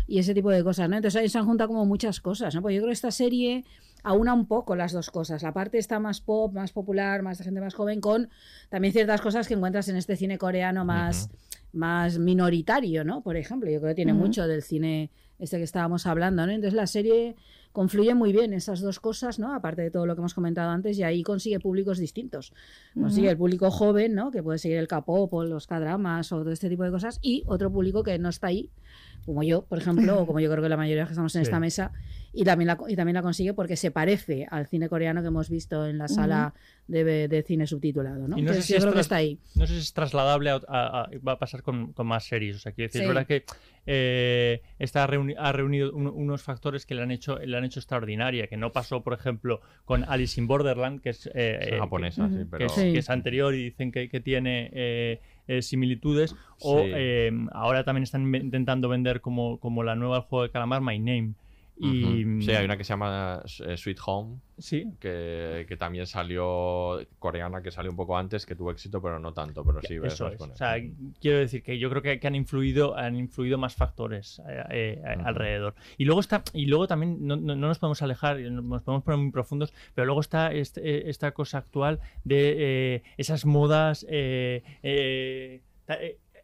y ese tipo de cosas, ¿no? Entonces ahí se han juntado como muchas cosas, ¿no? Pues yo creo que esta serie aúna un poco las dos cosas. La parte está más pop, más popular, más de gente más joven, con también ciertas cosas que encuentras en este cine coreano más, más minoritario, ¿no? Por ejemplo, yo creo que tiene mucho del cine este que estábamos hablando, ¿no? Entonces la serie confluye muy bien esas dos cosas, ¿no? Aparte de todo lo que hemos comentado antes, y ahí consigue públicos distintos. Consigue el público joven, ¿no? Que puede seguir el K-pop o los K-dramas o todo este tipo de cosas, y otro público que no está ahí, como yo, por ejemplo, o como yo creo que la mayoría que estamos en Sí. esta mesa, y también, la, y también la consigue porque se parece al cine coreano que hemos visto en la sala de, de cine subtitulado, ¿no? Y no sé si yo es creo que está ahí. No sé si es trasladable a, a- a- va a pasar con, con más series. O sea, quiero decir, Sí. es verdad que eh, esta ha, reuni- ha reunido un- unos factores que le han hecho le han hecho extraordinaria, que no pasó, por ejemplo, con Alice in Borderland, que es, eh, Es eh, japonesa, sí, que, pero... es, Sí. que es anterior y dicen que, que tiene eh, similitudes. O Sí. eh, ahora también están intentando vender como, como la nueva del juego de calamar, My Name. Y. Sí, hay una que se llama eh, Sweet Home, Sí, que, que también salió coreana, que salió un poco antes, que tuvo éxito, pero no tanto, pero sí, Eso es. con O sea, quiero decir que yo creo que, que han influido, han influido más factores eh, eh, alrededor. Y luego está, y luego también no, no- no nos podemos alejar, nos podemos poner muy profundos, pero luego está este- esta cosa actual de esas modas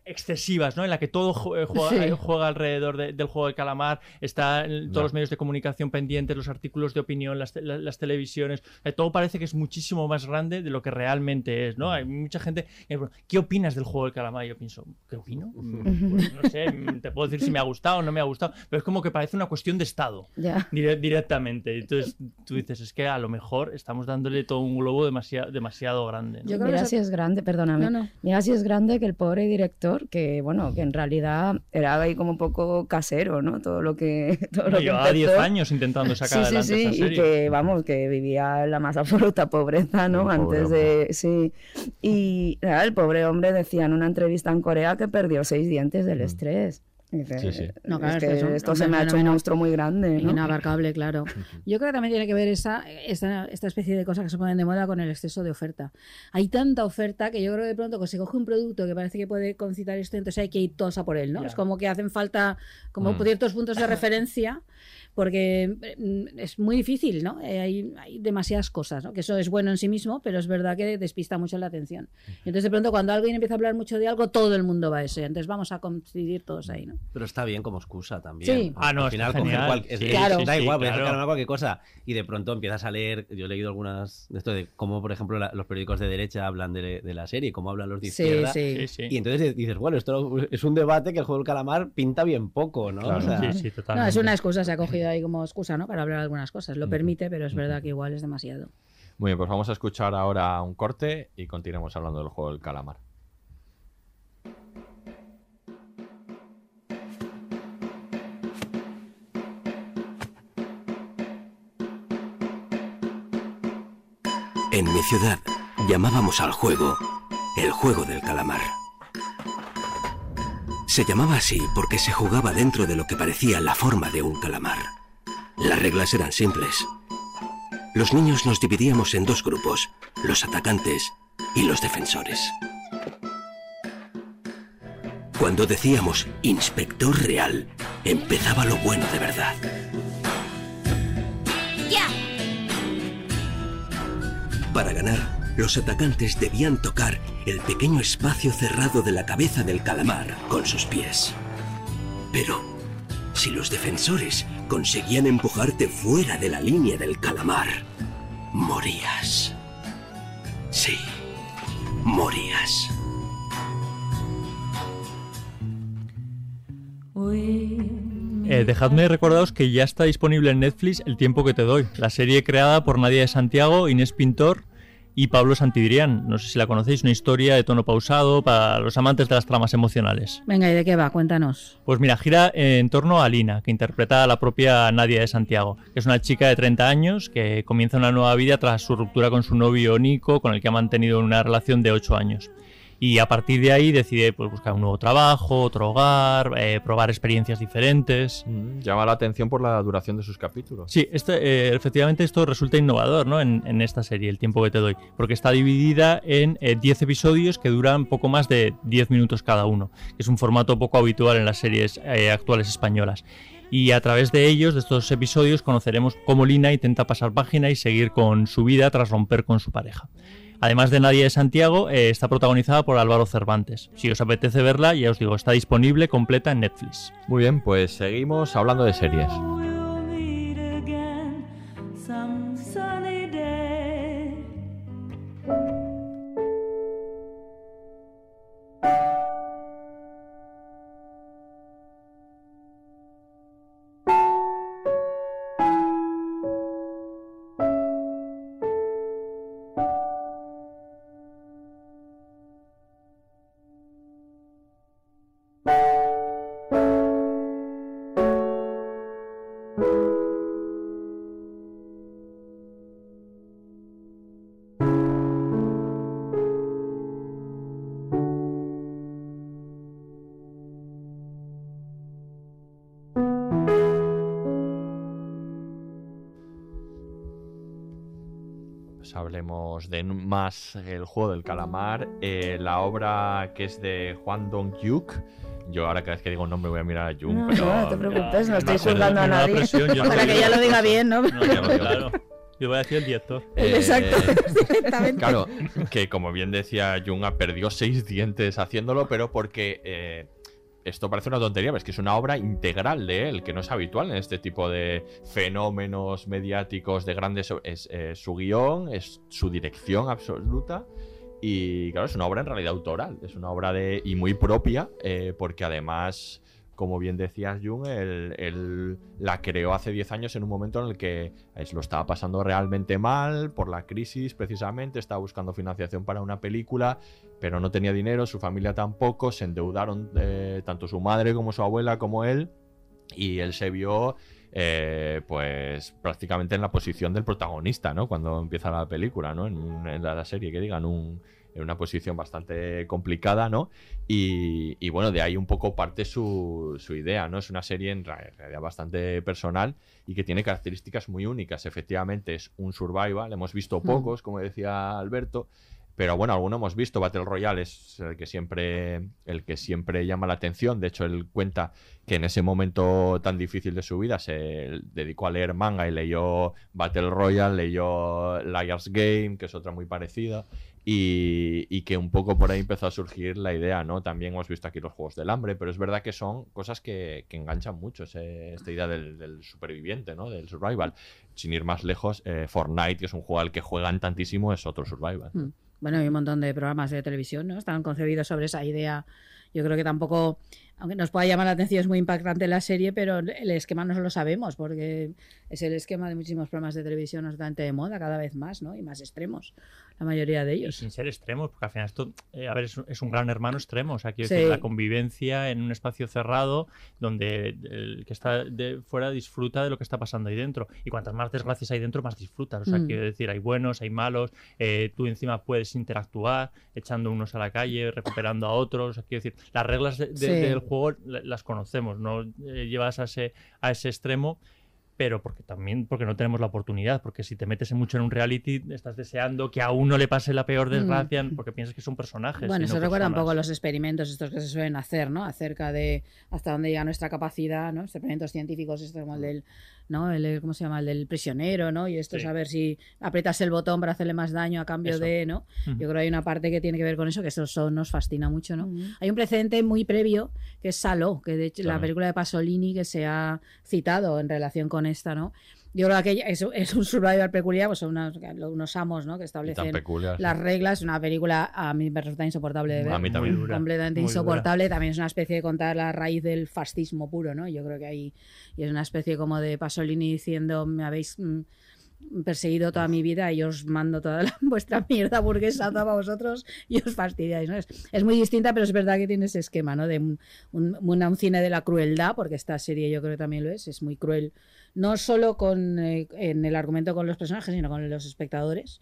excesivas, ¿no? En la que todo eh, juega, Sí. eh, juega alrededor de- del juego de calamar, está en todos los medios de comunicación pendientes, los artículos de opinión, las, las televisiones, eh, todo parece que es muchísimo más grande de lo que realmente es, ¿no? Hay mucha gente, que, ¿qué opinas del juego de calamar? Y yo pienso, ¿qué opino? Mm, pues no sé, mm, te puedo decir si me ha gustado o no me ha gustado, pero es como que parece una cuestión de estado. Dire- directamente. Entonces tú dices, es que a lo mejor estamos dándole todo un globo demasiado, demasiado grande. ¿no? Yo creo Mira que si es grande, perdóname. No, no. Mira si es grande que el pobre director anterior, que bueno, que en realidad era ahí como un poco casero, ¿no? Todo lo que. Todo lo que Llevaba 10 empezó. años intentando sacar sí, sí, adelante sí, esta y serie. que vamos, que vivía en la más absoluta pobreza, ¿no? Pobre Antes de, sí. Y nada, el pobre hombre decía en una entrevista en Corea que perdió seis dientes del estrés. Dice, Sí, sí. No, claro, es que que es un- esto se me ha hecho un monstruo muy grande, ¿no? Inabarcable, claro. Yo creo que también tiene que ver esa, esta, esta especie de cosas que se ponen de moda con el exceso de oferta. Hay tanta oferta que yo creo que de pronto que se coge un producto que parece que puede concitar esto, entonces hay que ir todos a por él, ¿no? Es como que hacen falta como Mm. ciertos puntos de referencia porque mm, es muy difícil, ¿no? Eh, hay, hay demasiadas cosas, ¿no? Que eso es bueno en sí mismo, pero es verdad que despista mucho la atención. Y entonces de pronto cuando alguien empieza a hablar mucho de algo, todo el mundo va a ese. Entonces vamos a coincidir todos ahí, ¿no? Pero está bien como excusa también. Sí. Ah, no, Al final, coger genial. cual- es- Sí, es- Claro. da igual, claro. cualquier cosa. Y de pronto empiezas a leer. Yo he leído algunas de esto de cómo, por ejemplo, la- los periódicos de derecha hablan de, de la serie, cómo hablan los de Sí, izquierda. sí. Sí, sí. Y entonces dices, bueno, esto es un debate que el juego del calamar pinta bien poco, ¿no? Claro. O sea, Sí, sí, No, totalmente. es una excusa, se ha cogido ahí como excusa, ¿no? Para hablar de algunas cosas. Lo permite, pero es verdad que igual es demasiado. Muy bien, pues vamos a escuchar ahora un corte y continuamos hablando del juego del calamar. En mi ciudad llamábamos al juego el juego del calamar. Se llamaba así porque se jugaba dentro de lo que parecía la forma de un calamar. Las reglas eran simples. Los niños nos dividíamos en dos grupos, los atacantes y los defensores. Cuando decíamos inspector real, empezaba lo bueno de verdad. Para ganar, los atacantes debían tocar el pequeño espacio cerrado de la cabeza del calamar con sus pies. Pero, si los defensores conseguían empujarte fuera de la línea del calamar, morías. Sí, morías. Eh, dejadme recordaros que ya está disponible en Netflix El tiempo que te doy, la serie creada por Nadia de Santiago, Inés Pintor y Pablo Santidrián. No sé si la conocéis, una historia de tono pausado para los amantes de las tramas emocionales. Venga, ¿y de qué va? Cuéntanos. Pues mira, gira en torno a Lina, que interpreta a la propia Nadia de Santiago, que es una chica de 30 años que comienza una nueva vida tras su ruptura con su novio Nico, con el que ha mantenido una relación de 8 años. Y a partir de ahí decide pues, buscar un nuevo trabajo, otro hogar, eh, probar experiencias diferentes. Mm, Llama la atención por la duración de sus capítulos. Sí, este, eh, efectivamente esto resulta innovador ¿no? en, en esta serie, el tiempo que te doy, porque está dividida en eh, 10 episodios que duran poco más de 10 minutos cada uno, que es un formato poco habitual en las series eh, actuales españolas. Y a través de ellos, de estos episodios, conoceremos cómo Lina intenta pasar página y seguir con su vida tras romper con su pareja. Además de Nadia de Santiago, eh, está protagonizada por Álvaro Cervantes. Si os apetece verla, ya os digo, está disponible completa en Netflix. Muy bien, pues seguimos hablando de series. Pues hablemos de más el juego del calamar, eh, la obra que es de Juan Dong-hyuk. Yo ahora cada vez que digo un nombre voy a mirar a Jung, No, pero... no, te preocupes, no estoy juzgando a nadie. presión, Para que ya lo diga bien, ¿no? No, Ya lo no, digo. claro. Yo voy a decir el director. Eh, Exacto, directamente. Claro, que como bien decía Junga, perdió seis dientes haciéndolo, pero porque eh, esto parece una tontería, pero es que es una obra integral de él, que no es habitual en este tipo de fenómenos mediáticos de grandes... Es eh, su guion, es su dirección absoluta. Y claro, es una obra en realidad autoral, es una obra de y muy propia, eh, porque además como bien decías, Jung, él, la creó hace 10 años en un momento en el que es- lo estaba pasando realmente mal por la crisis, precisamente, estaba buscando financiación para una película, pero no tenía dinero, su familia tampoco, se endeudaron eh, tanto su madre como su abuela como él, y él se vio eh, pues prácticamente en la posición del protagonista, ¿no? Cuando empieza la película, ¿no? En, la serie, que digan, un- en una posición bastante complicada, ¿no? Y, y bueno, de ahí un poco parte su, su idea, ¿no? Es una serie en realidad bastante personal y que tiene características muy únicas. Efectivamente, es un survival, hemos visto pocos, como decía Alberto, pero bueno, alguno hemos visto. Battle Royale es el que siempre, el que siempre llama la atención. De hecho, él cuenta que en ese momento tan difícil de su vida se dedicó a leer manga y leyó Battle Royale, leyó Liar's Game, que es otra muy parecida. Y, que un poco por ahí empezó a surgir la idea, ¿no? También hemos visto aquí los Juegos del Hambre, pero es verdad que son cosas que, que enganchan mucho, ese- esta idea del, del superviviente, ¿no? Del survival. Sin ir más lejos, eh, Fortnite, que es un juego al que juegan tantísimo, es otro survival. Mm. Bueno, hay un montón de programas de televisión, ¿no? Están concebidos sobre esa idea. Yo creo que tampoco, aunque nos pueda llamar la atención, es muy impactante la serie, pero el esquema no lo sabemos, porque es el esquema de muchísimos programas de televisión bastante de moda cada vez más, ¿no? Y más extremos, la mayoría de Y ellos. sin ser extremos, porque al final esto, eh, a ver, es, un- es un gran hermano extremo. O sea, quiero Sí. decir, la convivencia en un espacio cerrado donde el que está de fuera disfruta de lo que está pasando ahí dentro. Y cuantas más desgracias hay dentro, más disfrutas. O sea, Mm. quiero decir, hay buenos, hay malos. eh, tú encima puedes interactuar, echando unos a la calle, recuperando a otros. O sea, quiero decir, las reglas de- de- Sí. del juego la- las conocemos, no eh, llevas a ese, a ese extremo pero porque también porque no tenemos la oportunidad, porque si te metes mucho en un reality estás deseando que a uno le pase la peor desgracia porque piensas que son personajes. Mm. Bueno, y no eso recuerda un poco a los experimentos estos que se suelen hacer, ¿no? Acerca de hasta dónde llega nuestra capacidad, ¿no? Experimentos científicos, esto como el del, ¿no? El, ¿cómo se llama? El del prisionero, ¿no? Y esto es Sí. a ver si aprietas el botón para hacerle más daño a cambio Eso. de, ¿no? Yo creo que hay una parte que tiene que ver con eso, que eso so- nos fascina mucho, ¿no? Hay un precedente muy previo, que es Saló, que de hecho la película de Pasolini que se ha citado en relación con esta, ¿no? Yo creo que aquella- es, es un survival peculiar, pues son unos, unos amos, ¿no? Que establecen peculiar, sí. las reglas. Una película a mí me resulta insoportable de ver. A mí también. Dura, Completamente muy dura. insoportable. También es una especie de contar la raíz del fascismo puro, ¿no? Yo creo que ahí y es una especie como de Pasolini diciendo me habéis mm, perseguido toda mi vida y os mando toda la- vuestra mierda burguesa para vosotros y os fastidiáis, ¿no? Es, es muy distinta, pero es verdad que tiene ese esquema, ¿no? De un, un, cine de la crueldad, porque esta serie yo creo que también lo es, es muy cruel, no solo con, eh, en el argumento con los personajes, sino con los espectadores.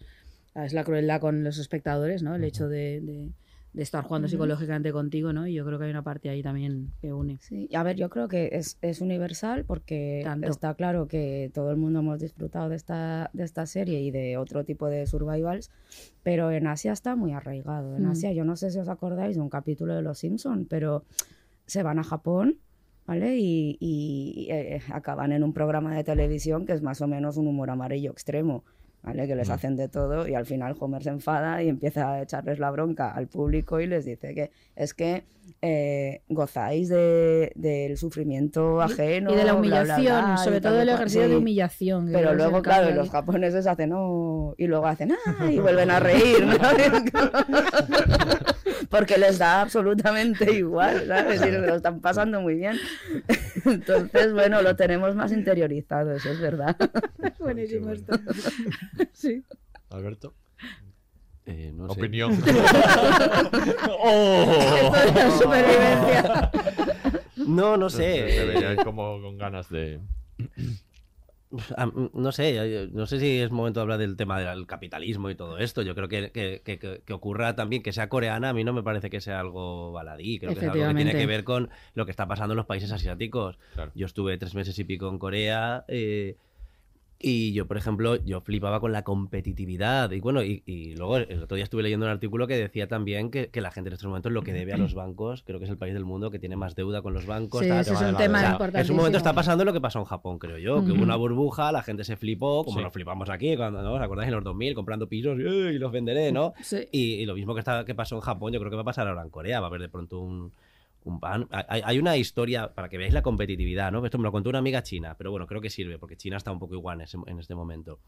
Ah, Es la crueldad con los espectadores, ¿no? El hecho de, de- de estar jugando psicológicamente contigo, ¿no? Y yo creo que hay una parte ahí también que une. Sí, a ver, yo creo que es, es universal porque Tanto. está claro que todo el mundo hemos disfrutado de esta, de esta serie y de otro tipo de survivals, pero en Asia está muy arraigado. En Mm. Asia, yo no sé si os acordáis de un capítulo de Los Simpson, pero se van a Japón, ¿vale? Y, y, eh, acaban en un programa de televisión que es más o menos un humor amarillo extremo. ¿Vale? Que les Mm. hacen de todo y al final Homer se enfada y empieza a echarles la bronca al público y les dice que es que eh, gozáis de- del sufrimiento ajeno. y de la bla, bla, humillación, bla, sobre todo el ejercicio de humillación. Pero luego, claro, los japoneses hacen oh, y luego hacen ah, y vuelven a reír, ¿no? Porque les da absolutamente igual, ¿sabes? Y se lo están pasando muy bien. Entonces, bueno, lo tenemos más interiorizado, eso es verdad. Buenísimo esto. sí. Alberto. Eh, no sé. Opinión. ¡Oh! Esto supervivencia. No, no sé. Te veía como con ganas de. No sé, eh, no sé si es momento de hablar del tema del capitalismo y todo esto. Yo creo que, que, que- que- ocurra también, que sea coreana, a mí no me parece que sea algo baladí. Creo que es algo que tiene que ver con lo que está pasando en los países asiáticos. Claro. Yo estuve tres meses y pico en Corea eh, y yo, por ejemplo, yo flipaba con la competitividad. Y bueno, y, y luego el otro día estuve leyendo un artículo que decía también que, que la gente en estos momentos lo que debe a los bancos, creo que es el país del mundo que tiene más deuda con los bancos. Sí, tal, ese es un tema deuda. En su momento está pasando lo que pasó en Japón, creo yo, que hubo una burbuja, la gente se flipó, como Sí. nos flipamos aquí, cuando, ¿no? ¿Os acordáis en los 2000, comprando pisos y, "Uy, los venderé, ¿no? Sí. Y, y lo mismo que, está, que pasó en Japón, yo creo que va a pasar ahora en Corea, va a haber de pronto un. Hay, una historia para que veáis la competitividad, ¿no? Esto me lo contó una amiga china, pero bueno, creo que sirve, porque China está un poco igual en, este momento.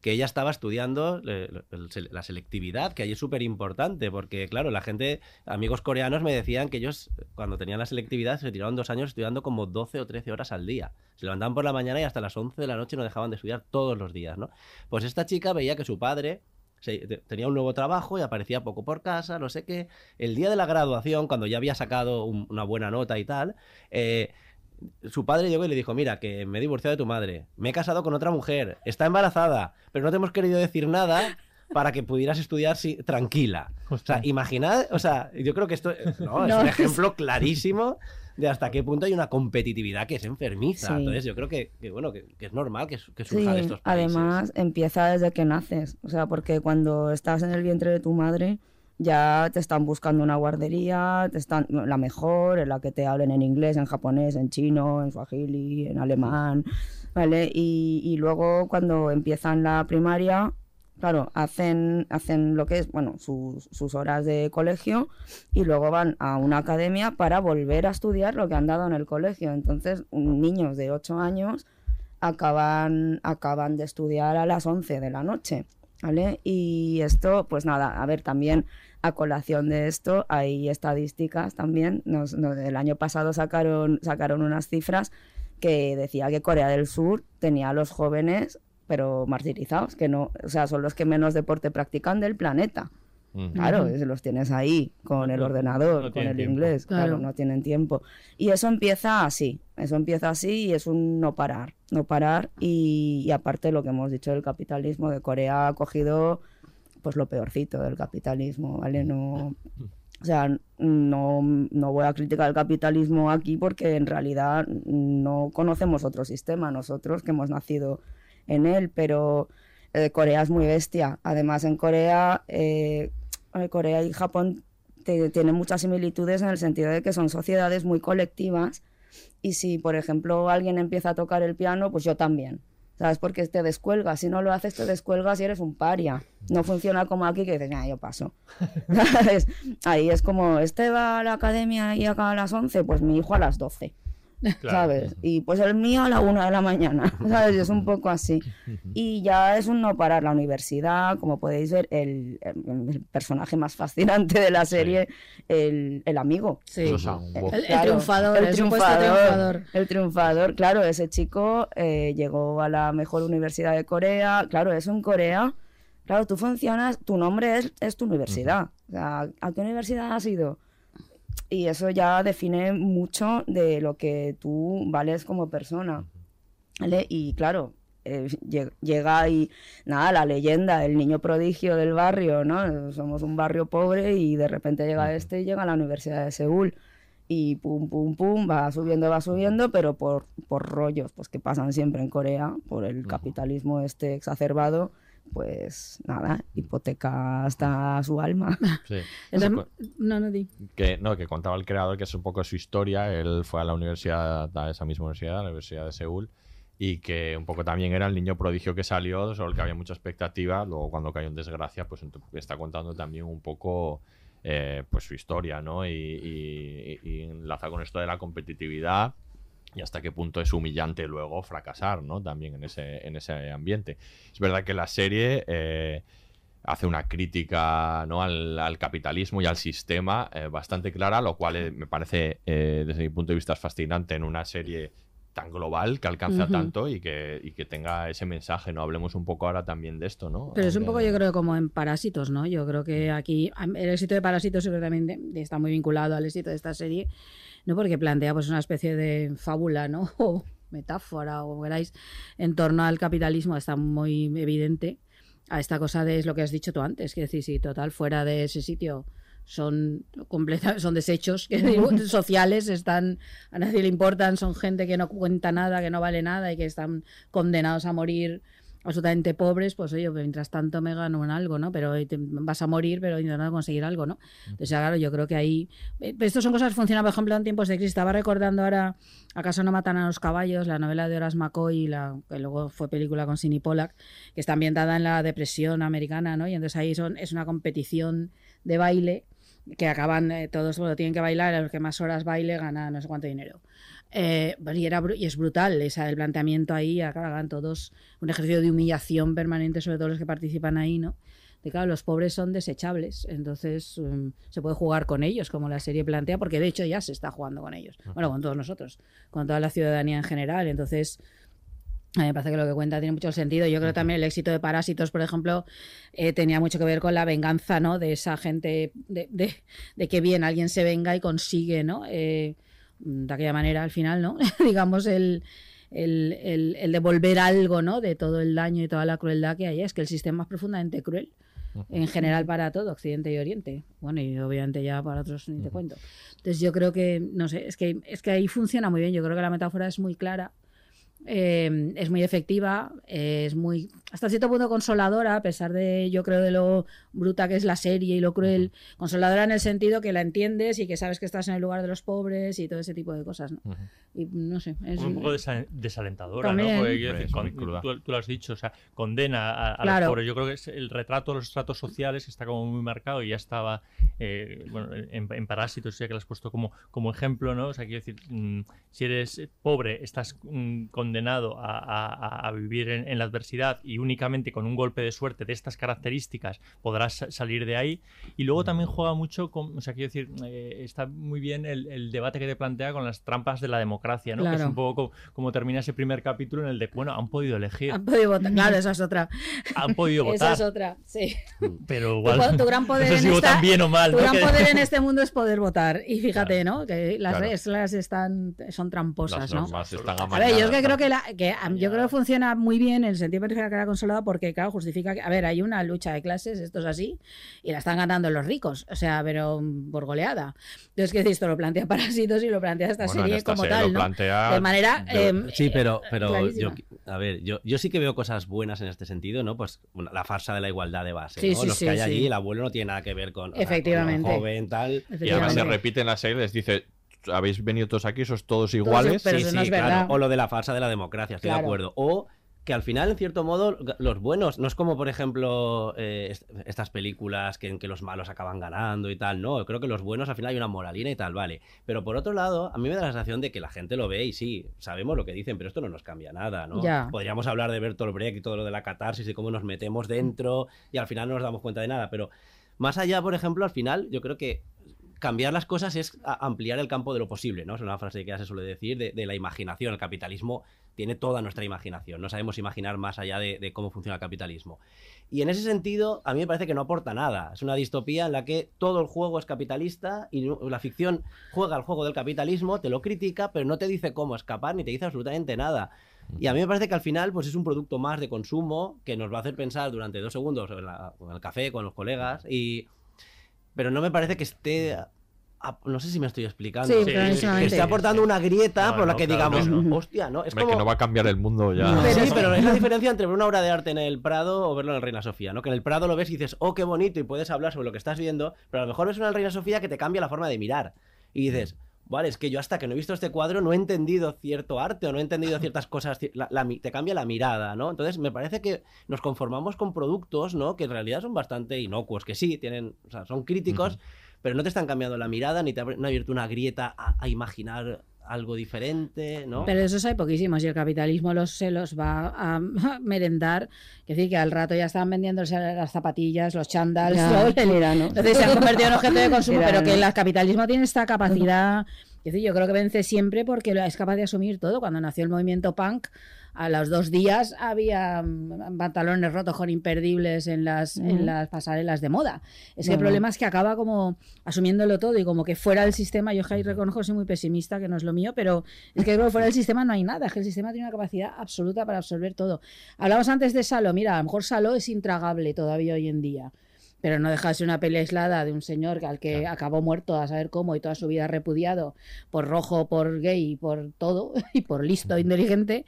Que ella estaba estudiando la selectividad, que ahí es súper importante, porque claro, la gente, amigos coreanos me decían que ellos, cuando tenían la selectividad, se tiraron dos años estudiando como 12 o 13 horas al día. Se levantaban por la mañana y hasta las 11 de la noche no dejaban de estudiar todos los días, ¿no? Pues esta chica veía que su padre se- tenía un nuevo trabajo y aparecía poco por casa, no sé qué. El día de la graduación, cuando ya había sacado un- una buena nota y tal, eh, su padre llegó y le dijo, mira, que me he divorciado de tu madre, me he casado con otra mujer, está embarazada, pero no te hemos querido decir nada para que pudieras estudiar si- tranquila. O sea, imaginad, o sea, yo creo que esto eh, no, es No, un ejemplo clarísimo de hasta qué punto hay una competitividad que es enfermiza. Sí. Entonces yo creo que, que, bueno, que, que es normal que, que Sí, surja de estos países. además empieza desde que naces, o sea, porque cuando estás en el vientre de tu madre ya te están buscando una guardería, te están la mejor, en la que te hablen en inglés, en japonés, en chino, en swahili, en alemán, ¿vale? Y, y luego cuando empiezan la primaria, claro, hacen, hacen lo que es, bueno, sus, sus horas de colegio y luego van a una academia para volver a estudiar lo que han dado en el colegio. Entonces, niños de 8 años acaban, acaban de estudiar a las 11 de la noche, ¿vale? Y esto, pues nada, a ver, también a colación de esto hay estadísticas también. Nos- nos- el año pasado sacaron, sacaron unas cifras que decía que Corea del Sur tenía a los jóvenes pero martirizados, que no, o sea, son los que menos deporte practican del planeta. Claro, Ujú. es- los tienes ahí con el ordenador, no con el tiempo. inglés, claro. Claro. no tienen tiempo. Y eso empieza así, eso empieza así y es un no parar, no parar y, y aparte lo que hemos dicho del capitalismo, de Corea ha cogido pues lo peorcito del capitalismo, ¿vale? No, o sea, no, no voy a criticar el capitalismo aquí porque en realidad no conocemos otro sistema, nosotros que hemos nacido en él, pero eh, Corea es muy bestia. Además, en Corea, eh, Corea y Japón te- tienen muchas similitudes en el sentido de que son sociedades muy colectivas y si, por ejemplo, alguien empieza a tocar el piano, pues yo también. ¿Sabes? Porque te descuelgas. Si no lo haces, te descuelgas y eres un paria. No funciona como aquí que dices, "Ah, yo paso. ¿Sabes? Ahí es como, este va a la academia y acaba a las 11, pues mi hijo a las 12. ¿Sabes? Y pues el mío a la 1 de la mañana. ¿Sabes? Es un poco así. Y ya es un no parar la universidad, como podéis ver, el, el- el personaje más fascinante de la serie, el, el amigo. Sí. El- el triunfador, el el triunfador, triunfador. el triunfador, claro, ese chico eh, llegó a la mejor universidad de Corea, claro, eso en Corea, claro, tú funcionas, tu nombre es, es tu universidad, o sea, ¿a qué universidad has ido? Y eso ya define mucho de lo que tú vales como persona, ¿vale? Y claro, eh, lle- llega y nada, la leyenda, el niño prodigio del barrio, ¿no? Somos un barrio pobre y de repente llega este y llega a la Universidad de Seúl y pum, pum, pum, va subiendo, va subiendo, pero por, por rollos, pues que pasan siempre en Corea, por el capitalismo este exacerbado, pues nada, hipoteca hasta su alma. Sí. No, no di. que no que contaba el creador que es un poco su historia él fue a la universidad a esa misma universidad a la universidad de Seúl y que un poco también era el niño prodigio que salió sobre el que había mucha expectativa luego cuando cayó en desgracia pues está contando también un poco eh, pues su historia no y, y- y enlaza con esto de la competitividad y hasta qué punto es humillante luego fracasar, ¿no? También en ese, en ese ambiente. Es verdad que la serie eh, hace una crítica ¿no? al, al capitalismo y al sistema eh, bastante clara, lo cual eh, me parece, eh, desde mi punto de vista, es fascinante en una serie tan global que alcanza Ujú. tanto y que, y que tenga ese mensaje, ¿no? Hablemos un poco ahora también de esto, ¿no? Pero es un poco, yo creo, como en Parásitos, ¿no? Yo creo que aquí am- el éxito de Parásitos de- está muy vinculado al éxito de esta serie, ¿no? Porque plantea pues una especie de fábula, ¿no? O metáfora, o como queráis, en torno al capitalismo, está muy evidente a esta cosa de es lo que has dicho tú antes, que decir, si total, fuera de ese sitio son completa, son desechos que sociales, están a nadie le importan, son gente que no cuenta nada, que no vale nada y que están condenados a morir absolutamente pobres, pues oye, mientras tanto me gano en algo, ¿no? Pero te- vas a morir, pero intentando conseguir algo, ¿no? Entonces, claro, yo creo que ahí... eh, Estas son cosas que funcionan, por ejemplo, en tiempos de crisis. Estaba recordando ahora ¿Acaso no matan a los caballos? La novela de Horace McCoy, la, que luego fue película con Sidney Pollack, que está ambientada en la depresión americana, ¿no? Y entonces ahí son, es una competición de baile que acaban eh, todos, bueno, tienen que bailar, el que más horas baile gana no sé cuánto dinero. Eh, y, era, y es brutal esa, el planteamiento ahí, hagan todos un ejercicio de humillación permanente sobre todos los que participan ahí, ¿no? De claro, los pobres son desechables, entonces mm, se puede jugar con ellos, como la serie plantea, porque de hecho ya se está jugando con ellos. Bueno, con todos nosotros, con toda la ciudadanía en general. Entonces, a mí me parece que lo que cuenta tiene mucho sentido. Yo creo también el éxito de Parásitos, por ejemplo, eh, tenía mucho que ver con la venganza, ¿no? De esa gente, de, de, de que bien alguien se venga y consigue, ¿no? Eh, de aquella manera, al final, ¿no? Digamos, el, el, el, el devolver algo, ¿no? De todo el daño y toda la crueldad que hay. Es que el sistema es profundamente cruel. En general para todo, Occidente y Oriente. Bueno, y obviamente ya para otros ni te cuento. Entonces yo creo que, no sé, es que, es que ahí funciona muy bien. Yo creo que la metáfora es muy clara. Eh, es muy efectiva, eh, es muy hasta cierto punto consoladora, a pesar de yo creo de lo bruta que es la serie y lo cruel, consoladora en el sentido que la entiendes y que sabes que estás en el lugar de los pobres y todo ese tipo de cosas, ¿no? Y no sé, es un poco desa- desalentadora, También. ¿no? Porque, quiero decir, con- tú, tú lo has dicho, o sea, condena a, a Claro. los pobres. Yo creo que es el retrato de los estratos sociales está como muy marcado y ya estaba, eh, bueno, en, en Parásitos, ya que lo has puesto como, como ejemplo, ¿no? O sea, quiero decir, mm, si eres pobre, estás mm, condenado a, a- a- a vivir en, en la adversidad y únicamente con un golpe de suerte de estas características podrás sa- salir de ahí. Y luego también juega mucho con, o sea, quiero decir, eh, está muy bien el, el debate que te plantea con las trampas de la democracia, ¿no? Que es Claro. un poco como, como termina ese primer capítulo en el de, bueno, han podido elegir, Han podido votar. Claro, esa es otra. han podido Esa votar, es otra, sí. pero Tu, igual po- tu gran poder no sé si en esta- bien o mal, tu ¿no? gran poder en este mundo es poder votar. Y fíjate, ¿no? Que las Claro. reglas están, son tramposas, Las ¿no? están A ver, yo es que creo que, la, que yo creo que funciona muy bien en el sentido de que era consolado porque, claro, justifica que, a ver, hay una lucha de clases, esto es así, y la están ganando los ricos, o sea, pero por goleada. Entonces, ¿qué decís? Esto lo plantea Parásitos y lo plantea esta Bueno, en serie esta como serie tal, lo ¿no? plantea de manera... de- em, Sí, pero, pero yo, a ver, yo, yo sí que veo cosas buenas en este sentido, ¿no? Pues bueno, la farsa de la igualdad de base, Sí, ¿no? sí, Los sí, que hay sí. allí, el abuelo no tiene nada que ver con, o sea, con Efectivamente. un joven, tal. Y además se efectivamente. repite en la serie, les dice, habéis venido todos aquí, sois todos iguales. pero Sí, eso sí, no es claro. verdad. O lo de la farsa de la democracia, estoy de Claro. acuerdo. O que al final, en cierto modo, los buenos, no es como, por ejemplo, eh, est- estas películas que, en que los malos acaban ganando y tal, no, creo que los buenos al final hay una moralina y tal, vale. Pero por otro lado, a mí me da la sensación de que la gente lo ve y sí, sabemos lo que dicen, pero esto no nos cambia nada, ¿no? Podríamos hablar de Bertolt Brecht y todo lo de la catarsis y cómo nos metemos dentro y al final no nos damos cuenta de nada, pero más allá, por ejemplo, al final, yo creo que cambiar las cosas es ampliar el campo de lo posible, ¿no? Es una frase que ya se suele decir de, de la imaginación. El capitalismo tiene toda nuestra imaginación. No sabemos imaginar más allá de, cómo funciona el capitalismo. Y en ese sentido, a mí me parece que no aporta nada. Es una distopía en la que todo el juego es capitalista y la ficción juega al juego del capitalismo, te lo critica, pero no te dice cómo escapar ni te dice absolutamente nada. Y a mí me parece que al final pues es un producto más de consumo que nos va a hacer pensar durante dos segundos en, el café con los colegas y pero no me parece que esté no sé si me estoy explicando Sí, que, clarísimamente. esté aportando una grieta No, por la no, que claro, digamos no, no. hostia no es Hombre, como que no va a cambiar el mundo ya. Pero sí, pero es la diferencia entre ver una obra de arte en el Prado o verlo en el Reina Sofía, ¿no? Que en el Prado lo ves y dices, oh, qué bonito, y puedes hablar sobre lo que estás viendo, pero a lo mejor ves una en el Reina Sofía que te cambia la forma de mirar. Y dices, vale, es que yo hasta que no he visto este cuadro no he entendido cierto arte o no he entendido ciertas cosas, la- la te cambia la mirada, ¿no? Entonces me parece que nos conformamos con productos, ¿no? Que en realidad son bastante inocuos, que sí, tienen, o sea, son críticos, pero no te están cambiando la mirada ni te han abierto una grieta a, a imaginar algo diferente, ¿no? Pero esos hay poquísimos y el capitalismo los, se los va a merendar. Es decir, que al rato ya están vendiéndose las zapatillas, los chandals. Entonces se han convertido en objeto de consumo, Mira, pero que el capitalismo tiene esta capacidad. Es decir, yo creo que vence siempre porque es capaz de asumir todo. Cuando nació el movimiento punk, a los dos días había mm, pantalones rotos con imperdibles en las, en las pasarelas de moda. Es que el problema es que acaba como asumiéndolo todo y como que fuera del sistema, yo ahí reconozco soy muy pesimista, que no es lo mío, pero es que creo que fuera del sistema no hay nada, es que el sistema tiene una capacidad absoluta para absorber todo. Hablamos antes de Salo, mira, a lo mejor Salo es intragable todavía hoy en día. Pero no deja de ser una pelea aislada de un señor que- al que acabó muerto a saber cómo y toda su vida repudiado por rojo, por gay, por todo, y por listo, inteligente.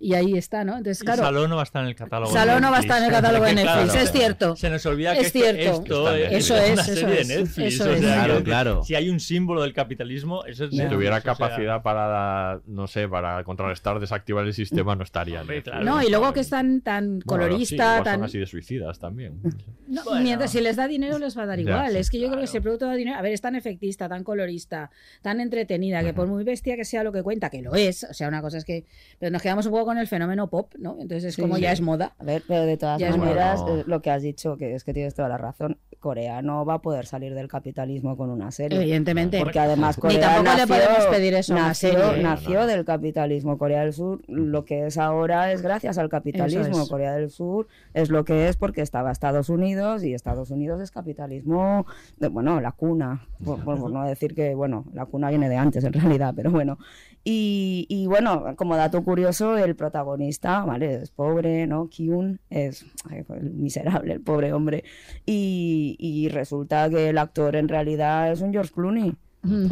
Y ahí está, ¿no? Entonces, claro, Saló no va a estar en el catálogo. de Saló no va a estar en el catálogo de Netflix, claro, es cierto. Se nos olvida Es que esto- cierto. esto, es, Eso es, una eso serie es, de Netflix. eso o sea, es. Claro, claro. Si hay un símbolo del capitalismo, eso es Si Netflix, tuviera o sea, capacidad para, no sé, para contrarrestar, desactivar el sistema, no estaría. Hombre. No, y luego que es tan, tan Bueno, sí, colorista, tan... así de suicidas también. No, Bueno. mientras, si les da dinero les va a dar Ya, igual. sí, es que yo creo que si el producto da dinero, a ver, es tan efectista, tan colorista, tan entretenida, que por muy bestia que sea lo que cuenta, que lo es, o sea, una cosa es que, pero nos quedamos un poco con el fenómeno pop, ¿no? Entonces es Sí, como sí. ya es moda. A ver, pero de todas Ya maneras, bueno. eh, lo que has dicho, que es que tienes toda la razón, Corea no va a poder salir del capitalismo con una serie. Evidentemente. Porque además Ni Corea tampoco le nació, podemos pedir eso a una nació, serie. nació del capitalismo. Corea del Sur, lo que es ahora es gracias al capitalismo. Es. Corea del Sur es lo que es porque estaba Estados Unidos y Estados Unidos es capitalismo, de- bueno, la cuna, por, por- por no decir que, bueno, la cuna viene de antes en realidad, pero bueno. Y, y bueno, como dato curioso, el protagonista, ¿vale? Es pobre, ¿no? Kyun es el miserable, el pobre hombre. Y, y resulta que el actor en realidad es un George Clooney.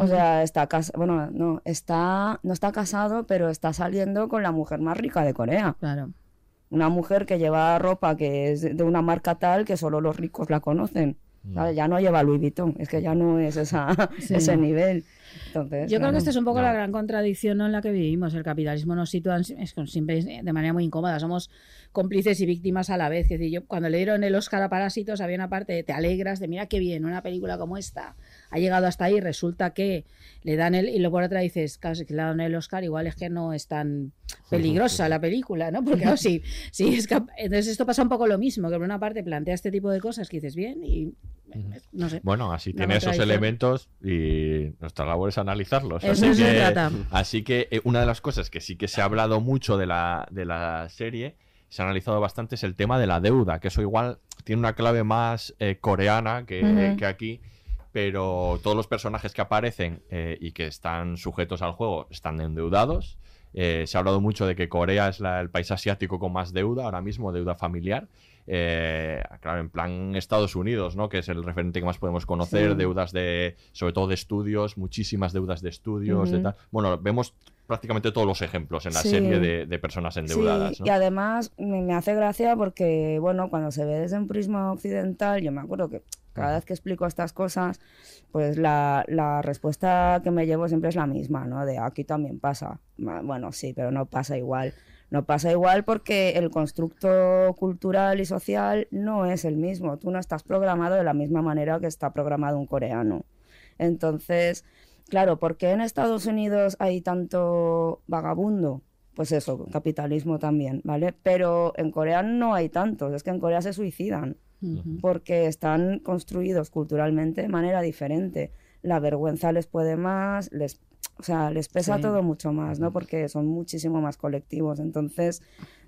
O sea, está casado, bueno, no, está, no está casado, pero está saliendo con la mujer más rica de Corea. Claro. Una mujer que lleva ropa que es de una marca tal que solo los ricos la conocen. ¿sabes? Ya no lleva Louis Vuitton, es que ya no es esa, Sí. ese nivel. Entonces, Yo creo que esta es un poco No. la gran contradicción ¿no? en la que vivimos. El capitalismo nos sitúa en- es con- siempre de manera muy incómoda. Somos cómplices y víctimas a la vez. Es decir, yo cuando le dieron el Oscar a Parásitos había una parte de te alegras de mira qué bien, una película como esta ha llegado hasta ahí. Resulta que le dan el y luego por otra dices, claro, si le dan el Oscar igual es que no es tan peligrosa la película, ¿no? Porque claro, sí, sí es cap- entonces esto pasa un poco lo mismo, que por una parte plantea este tipo de cosas que dices bien y no sé. Bueno, así tiene esos elementos y nuestra labor es analizarlos. Eso así, que, trata. así que eh, una de las cosas que sí que se ha hablado mucho de la, de la serie, se ha analizado bastante, es el tema de la deuda, que eso igual tiene una clave más eh, coreana que, que aquí, pero todos los personajes que aparecen eh, y que están sujetos al juego están endeudados. Eh, se ha hablado mucho de que Corea es la- el país asiático con más deuda ahora mismo, deuda familiar. Eh, claro, en plan Estados Unidos, ¿no? Que es el referente que más podemos conocer, Sí. deudas de, sobre todo de estudios, muchísimas deudas de estudios, de Ujú. tal. Bueno, vemos prácticamente todos los ejemplos en la Sí. serie de, de personas endeudadas, Sí, ¿no? y además me, me hace gracia porque, bueno, cuando se ve desde un prisma occidental, yo me acuerdo que cada vez que explico estas cosas, pues la, la respuesta que me llevo siempre es la misma, ¿no? De aquí también pasa. Bueno, sí, pero no pasa igual. No pasa igual porque el constructo cultural y social no es el mismo. Tú no estás programado de la misma manera que está programado un coreano. Entonces, claro, ¿por qué en Estados Unidos hay tanto vagabundo? Pues eso, capitalismo también, ¿vale? Pero en Corea no hay tantos, es que en Corea se suicidan porque están construidos culturalmente de manera diferente. La vergüenza les puede más, les, o sea, les pesa Sí. todo mucho más, ¿no? Porque son muchísimo más colectivos. Entonces,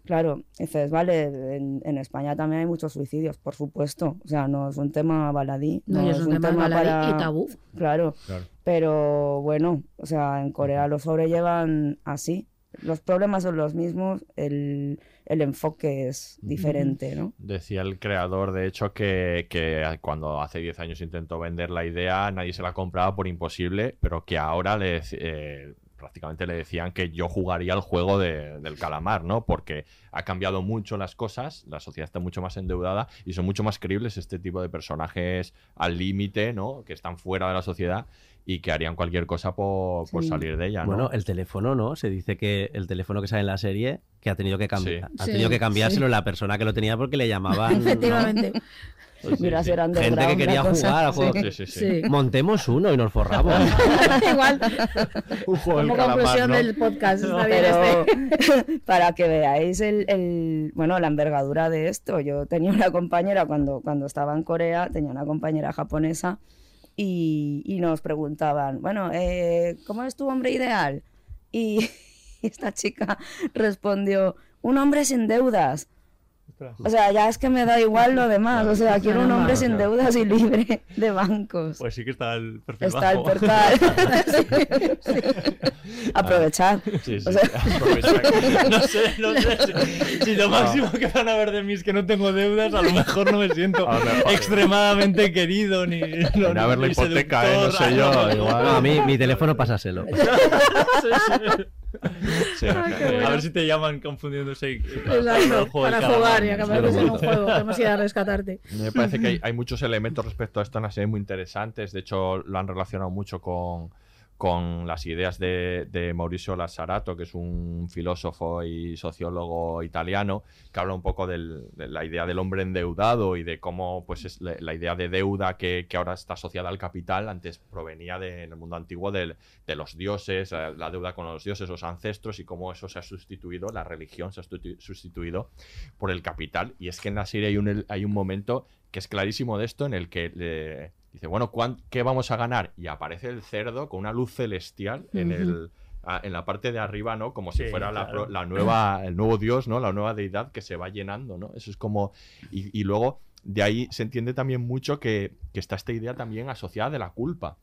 claro, dices, vale, en, en España también hay muchos suicidios, por supuesto. O sea, no es un tema baladí. No, y es un tema baladí y tabú. Claro. Claro. Pero bueno, o sea, en Corea lo sobrellevan así. Los problemas son los mismos, el, el enfoque es diferente, ¿no? Decía el creador, de hecho, que, que cuando hace 10 años intentó vender la idea, nadie se la compraba por imposible, pero que ahora le, eh, prácticamente le decían que yo jugaría el juego de- del calamar, ¿no? Porque ha cambiado mucho las cosas, la sociedad está mucho más endeudada y son mucho más creíbles este tipo de personajes al límite, ¿no? Que están fuera de la sociedad y que harían cualquier cosa por, por salir de ella, ¿no? Bueno, el teléfono, ¿no? Se dice que el teléfono que sale en la serie que ha tenido que cambiar, Sí. ha Sí, tenido que cambiárselo sí. la persona que lo tenía porque le llamaban. ¿no? Efectivamente. Sí, sí, Mira, sí. Gente que quería cosa, jugar al juego. sí. Sí, sí, sí. Sí. Montemos uno y nos forramos. Igual, Un juego como calamar, conclusión ¿no? del podcast, está bien Pero este. para que veáis el, el- bueno, la envergadura de esto. Yo tenía una compañera cuando, cuando estaba en Corea, tenía una compañera japonesa y, nos preguntaban, bueno, eh, ¿cómo es tu hombre ideal? Y esta chica respondió, un hombre sin deudas. O sea, ya es que me da igual lo demás. O sea, quiero un hombre sin deudas y libre de bancos. Pues sí que está el perfil Está el bajo. portal. Sí, sí. Aprovechar. Sí, sí. O sea- Aprovechar. No sé, no sé. Si, si lo máximo que van a ver de mí es que no tengo deudas, a lo mejor no me siento extremadamente querido ni. Ni a ver la hipoteca, ¿eh? No sé yo, no. igual. No, a mí, mi teléfono, pásaselo. Sí, A ver si te llaman confundiéndose. y- para jugar para y acabar Pero en un juego. Tenemos que ir a rescatarte. Me parece que hay, hay muchos elementos respecto a esto en la serie muy interesantes. De hecho, lo han relacionado mucho con, con las ideas de, de Mauricio Lazzarato, que es un filósofo y sociólogo italiano, que habla un poco de la idea del hombre endeudado y de cómo pues es la, idea de deuda que, ahora está asociada al capital, antes provenía de- en el mundo antiguo de los dioses, eh, la deuda con los dioses, los ancestros, y cómo eso se ha sustituido, la religión se ha sustitu- sustituido por el capital. Y es que en la serie hay un, hay un momento que es clarísimo de esto en el que le dice, bueno, ¿cuán- ¿qué vamos a ganar? Y aparece el cerdo con una luz celestial en el en la parte de arriba, ¿no? Como si Sí, fuera la, claro. pro- la nueva, el nuevo dios, ¿no? La nueva deidad que se va llenando, ¿no? Eso es como... Y, y luego de ahí se entiende también mucho que, que está esta idea también asociada de la culpa.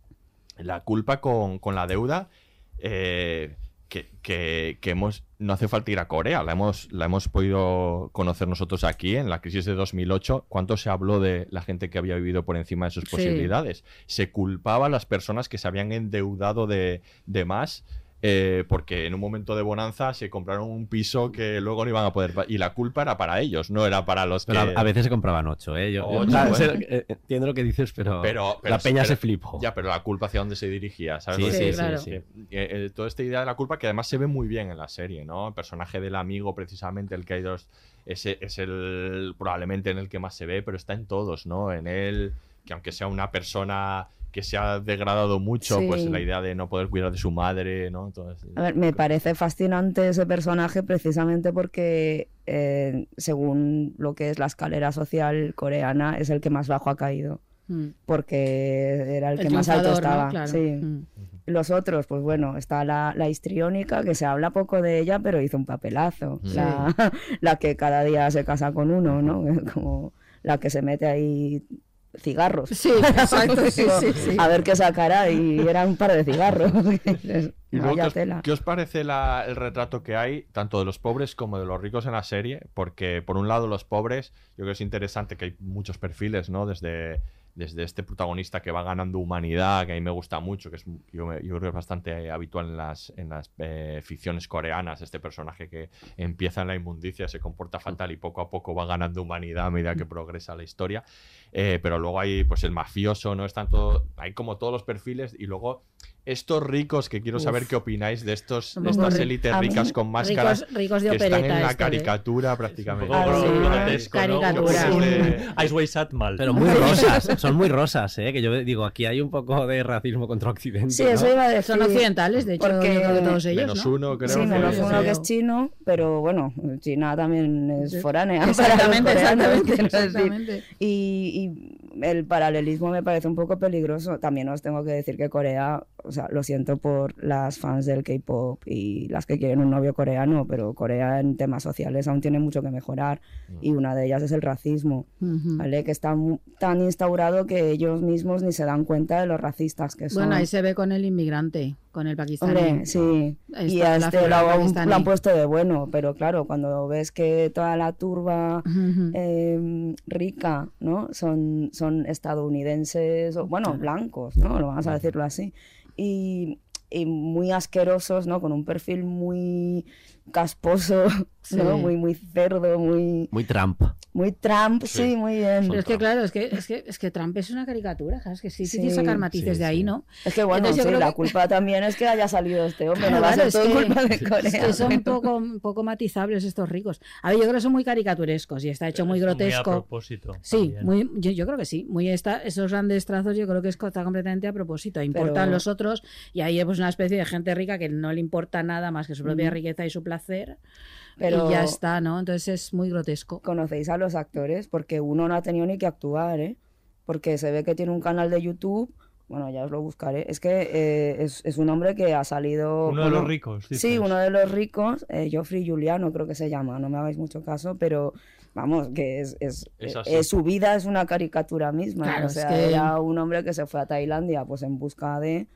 La culpa con, con la deuda eh, que, que- que hemos... No hace falta ir a Corea, la hemos, la hemos podido conocer nosotros aquí en la crisis de 2008. ¿Cuánto se habló de la gente que había vivido por encima de sus Sí. posibilidades? Se culpaba a las personas que se habían endeudado de, de más eh, porque en un momento de bonanza se compraron un piso que luego no iban a poder... Y la culpa era para ellos, no era para los Pero que... a, veces se compraban ocho, ¿eh? Yo, Ocho, bueno. eh, entiendo lo que dices, pero, Pero, pero- la peña pero- se flipó. Ya, pero la culpa hacia dónde se dirigía, ¿sabes? Sí, sí, sí, sí. Eh, toda esta idea de la culpa que además se ve muy bien en la serie, ¿no? El personaje del amigo, precisamente, el que hay dos, ese es el probablemente en el que más se ve, pero está en todos, ¿no? En él, que aunque sea una persona que se ha degradado mucho, Sí. pues la idea de no poder cuidar de su madre, ¿no? Eso. A ver, me parece fascinante ese personaje precisamente porque, eh, según lo que es la escalera social coreana, es el que más bajo ha caído. Mm. Porque era el, El que más alto triunfador, ¿no? estaba. Claro. Sí. Mm. Los otros, pues bueno, está la, la histriónica, que se habla poco de ella, pero hizo un papelazo. Sí. La, la que cada día se casa con uno, ¿no? Como la que se mete ahí cigarros. Sí, exacto, sí, sí, sí. A ver qué sacará, y era un par de cigarros. Y luego, ¿qué os, tela. qué os parece la- el retrato que hay, tanto de los pobres como de los ricos en la serie? Porque, por un lado, los pobres, yo creo que es interesante que hay muchos perfiles, ¿no? Desde, desde este protagonista que va ganando humanidad, que a mí me gusta mucho, que es, yo, creo que es bastante habitual en las, en las eh, ficciones coreanas, este personaje que empieza en la inmundicia, se comporta fatal y poco a poco va ganando humanidad a medida que progresa la historia. Eh, pero luego hay, pues, el mafioso, ¿no? Están todo, hay como todos los perfiles y luego estos ricos que quiero saber Uf. qué opináis de estos de estas élites ricas con máscaras Ricos, ricos de que están en la este, ¿eh? caricatura prácticamente. Ah, sí. grotesco, ¿no? Caricatura. Pero muy rosas, son muy rosas, ¿eh? Que yo digo, aquí hay un poco de racismo contra Occidente. Sí, ¿no? eso iba a decir. Son occidentales, de hecho, Porque- yo creo que todos ellos, Menos ¿no? uno, creo. Sí, que- menos yo uno que es chino, pero bueno, China también es foránea. Exactamente, exactamente, exactamente. Y, y el paralelismo me parece un poco peligroso. También os tengo que decir que Corea, o sea, lo siento por las fans del K-pop y las que quieren un novio coreano, pero Corea en temas sociales aún tiene mucho que mejorar y una de ellas es el racismo. ¿vale? Que está tan instaurado que ellos mismos ni se dan cuenta de los racistas que son. Bueno, ahí se ve con el inmigrante, con el pakistaní. Hombre, sí. Y a este lo, han- lo han puesto de bueno, pero claro, cuando ves que toda la turba eh, rica, ¿no? Son, son estadounidenses, o, bueno, blancos, ¿no? Lo vamos a decirlo así. Y, y muy asquerosos, ¿no? Con un perfil muy casposo. Muy, muy cerdo, muy, Muy Trump. muy Trump, sí, Sí. muy bien. Pero es que claro, es que, es que, es que Trump es una caricatura, ¿sabes? Que sí, sí, Sí, tiene que sacar matices sí, de ahí, sí. ¿no? Es que bueno, Entonces yo sí, creo la que- culpa también es que haya salido este hombre, Claro, no va a ser todo que- culpa de Es Corea. que son poco, un poco matizables estos ricos. A ver, yo creo que son muy caricaturescos y está hecho muy a grotesco. propósito. Sí, también. muy, yo, yo creo que sí. Muy esta, esos grandes trazos yo creo que está completamente a propósito. Importan Pero- los otros y ahí es pues, una especie de gente rica que no le importa nada más que su propia Mm. riqueza y su placer. Pero- Y ya está, ¿no? Entonces es muy grotesco. conocéis a los actores, porque uno no ha tenido ni que actuar, ¿eh? Porque se ve que tiene un canal de YouTube, bueno, ya os lo buscaré, es que eh, es, es un hombre que ha salido... Uno de bueno, los ricos. Sí, dices. uno de los ricos, eh, Geoffrey Juliano creo que se llama, no me hagáis mucho caso, pero vamos, que es, es, Es eh, eh, su vida es una caricatura misma, Claro, o es sea, que- era un hombre que se fue a Tailandia pues en busca de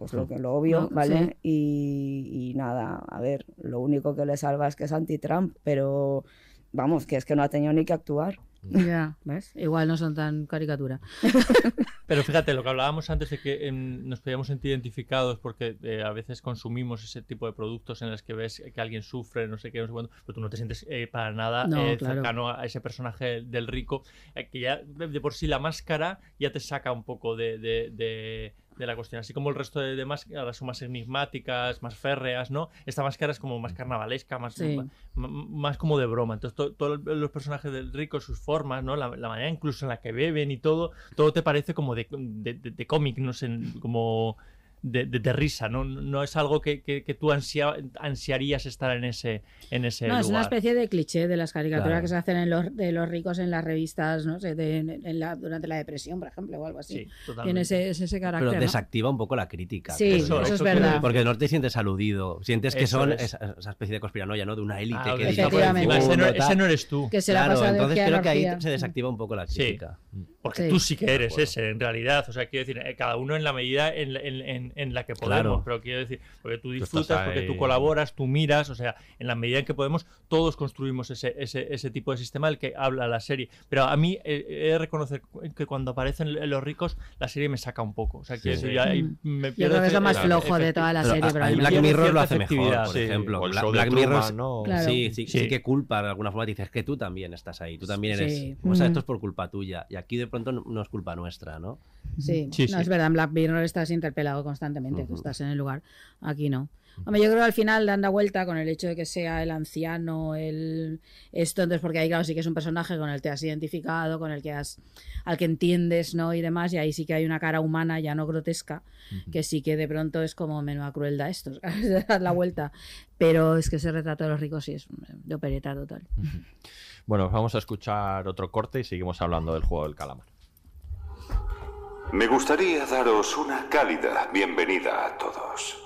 pues lo que lo obvio, No, ¿vale? Y, y nada, a ver, lo único que le salva es que es anti-Trump, pero vamos, que es que no ha tenido ni que actuar. Ya, ¿ves? Igual no son tan caricatura. Pero fíjate, lo que hablábamos antes de que em, nos podíamos sentir identificados porque eh, a veces consumimos ese tipo de productos en los que ves que alguien sufre, no sé qué, no sé cuándo, pero tú no te sientes eh, para nada No, eh, claro. cercano a ese personaje del rico, eh, que ya de de por sí la máscara ya te saca un poco de, de, de- de la cuestión. Así como el resto de, de máscaras son más enigmáticas, más férreas, ¿no? Esta máscara es como más carnavalesca, más, Sí. más como de broma. Entonces, to- todos los personajes del rico, sus formas, ¿no? La, la manera incluso en la que beben y todo, todo te parece como de, de, de- de cómic, no sé, como de, de- de risa, ¿no? No es algo que, que- que tú ansia- ansiarías estar en ese, en ese No, lugar. es una especie de cliché de las caricaturas Claro. que se hacen en los, de los ricos en las revistas, no sé, de- en la- durante la depresión, por ejemplo, o algo así. Sí, totalmente. Tiene ese, ese, ese carácter. Pero ¿no? desactiva un poco la crítica. Sí, eso, eso es verdad. Porque no te sientes aludido. Sientes que Eso son es. esa, esa especie de conspiranoia, ¿no? De una élite Ah, que efectivamente. Ese no- ese no eres tú. Que se la Claro, de entonces creo que ahí se desactiva un poco la Sí. crítica. Porque Sí. tú sí que eres ese, en realidad. O sea, quiero decir, eh, cada uno en la medida en, en- en- en la que podemos. Claro. Pero quiero decir, porque tú disfrutas, porque tú colaboras, tú miras. O sea, en la medida en que podemos, todos construimos ese, ese, ese tipo de sistema del que habla la serie. Pero a mí eh, he de reconocer que cuando aparecen los ricos, la serie me saca un poco. O sea, Sí. ya ahí Mm. me Yo creo que es lo más flojo de toda la serie. pero Black Mirror lo hace mejor, por sí. ejemplo. Black Mirror Truman, ¿no? Claro. sí, sí, sí, Sí. que culpa de alguna forma. Dices que tú también estás ahí, tú también eres. Sí. O sea, Mm. esto es por culpa tuya. Y aquí de pronto no, no es culpa nuestra, ¿no? Sí, Sí, no, sí. es verdad, en Black Mirror estás interpelado constantemente, tú Ujú. estás en el lugar, aquí no. Hombre, yo creo que al final dan la vuelta con el hecho de que sea el anciano, el esto, entonces porque ahí claro sí que es un personaje con el que te has identificado, con el que has, al que entiendes, ¿no? Y demás, y ahí sí que hay una cara humana, ya no grotesca, que sí que de pronto es como menuda crueldad esto, dar la vuelta. Pero es que ese retrato de los ricos sí es de opereta total. Bueno, vamos a escuchar otro corte y seguimos hablando del juego del calamar. Me gustaría daros una cálida bienvenida a todos.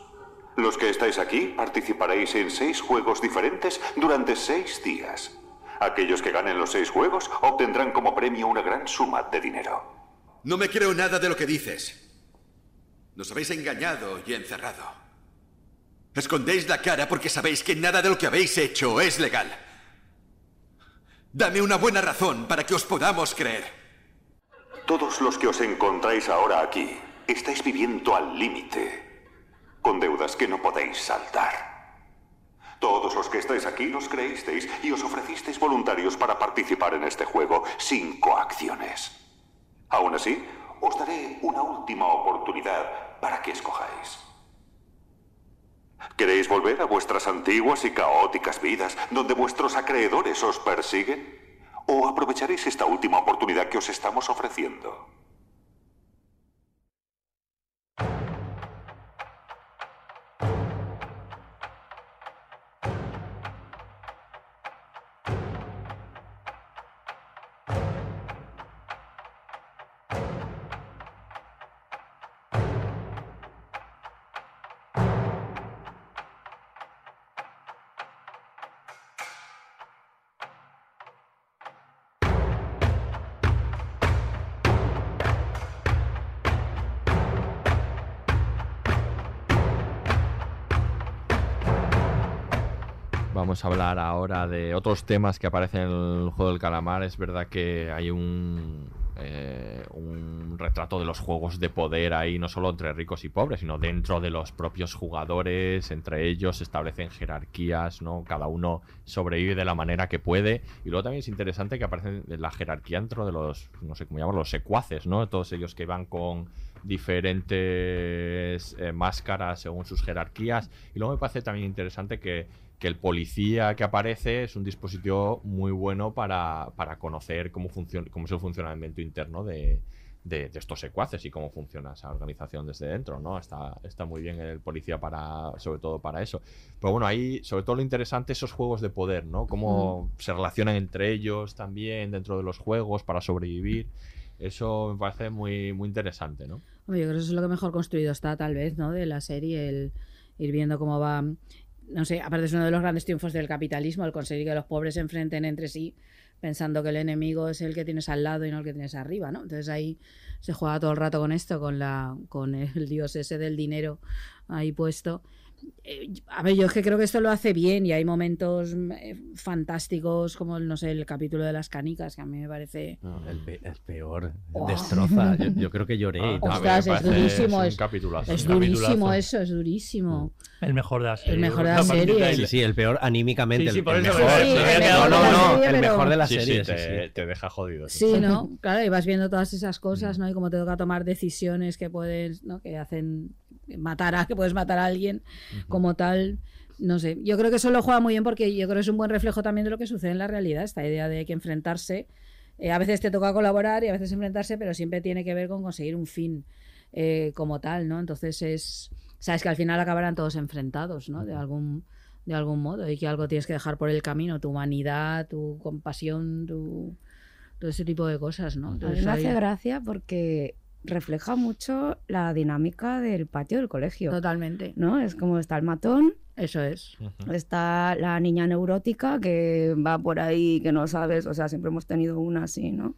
Los que estáis aquí participaréis en seis juegos diferentes durante seis días. Aquellos que ganen los seis juegos obtendrán como premio una gran suma de dinero. No me creo nada de lo que dices. Nos habéis engañado y encerrado. Escondéis la cara porque sabéis que nada de lo que habéis hecho es legal. Dame una buena razón para que os podamos creer. Todos los que os encontráis ahora aquí estáis viviendo al límite, con deudas que no podéis saldar. Todos los que estáis aquí nos creísteis y os ofrecisteis voluntarios para participar en este juego sin coacciones. Aún así, os daré una última oportunidad para que escojáis. ¿Queréis volver a vuestras antiguas y caóticas vidas donde vuestros acreedores os persiguen? ¿O aprovecharéis esta última oportunidad que os estamos ofreciendo? Vamos a hablar ahora de otros temas que aparecen en el juego del calamar. Es verdad que hay un, eh, un retrato de los juegos de poder ahí, no solo entre ricos y pobres, sino dentro de los propios jugadores. Entre ellos se establecen jerarquías, ¿no? Cada uno sobrevive de la manera que puede. Y luego también es interesante que aparece la jerarquía dentro de los, no sé cómo llamarlo, los secuaces, ¿no? Todos ellos que van con diferentes eh, máscaras según sus jerarquías. Y luego me parece también interesante que, que el policía que aparece es un dispositivo muy bueno para, para conocer cómo, funciona, cómo es el funcionamiento interno de, de, de estos secuaces y cómo funciona esa organización desde dentro, ¿no? Está, está muy bien el policía para, sobre todo para eso. Pero bueno, ahí, sobre todo lo interesante, esos juegos de poder, ¿no? Cómo se relacionan entre ellos también dentro de los juegos para sobrevivir. Eso me parece muy, muy interesante, ¿no? Hombre, yo creo que eso es lo que mejor construido está, tal vez, ¿no? De la serie, el ir viendo cómo va. No sé, aparte es uno de los grandes triunfos del capitalismo, el conseguir que los pobres se enfrenten entre sí, pensando que el enemigo es el que tienes al lado y no el que tienes arriba, ¿no? Entonces ahí se juega todo el rato con esto, con la, con el dios ese del dinero ahí puesto. Eh, a ver, yo es que creo que esto lo hace bien y hay momentos mm, eh, fantásticos como, no sé, el capítulo de las canicas, que a mí me parece... No, el, pe- el peor. Oh. Destroza. Yo, yo creo que lloré. y todo. Ostras, es durísimo. es Es, es durísimo eso, es durísimo. El mejor de la serie. El mejor de la partida serie. Sí, sí, el peor anímicamente. Sí, sí, el- por el eso, mejor. no, de la no, serie, el mejor de la Sí, sí, serie. te, te deja jodido. Sí, ¿no? Claro, y vas viendo todas esas cosas, ¿no? Y como te toca tomar decisiones que puedes, ¿no? Que hacen matar a, que puedes matar a alguien como tal. No sé, yo creo que eso lo juega muy bien porque yo creo que es un buen reflejo también de lo que sucede en la realidad, esta idea de que enfrentarse, eh, a veces te toca colaborar y a veces enfrentarse, pero siempre tiene que ver con conseguir un fin eh, como tal, ¿no? Entonces es, sabes que al final acabarán todos enfrentados, ¿no? De algún, de algún modo y que algo tienes que dejar por el camino, tu humanidad, tu compasión, tu todo ese tipo de cosas, ¿no? A mí Entonces me ahí- hace gracia porque refleja mucho la dinámica del patio del colegio. Totalmente. ¿No? Es como está el matón, Eso es. está la niña neurótica que va por ahí, que no sabes, o sea, siempre hemos tenido una así, ¿no?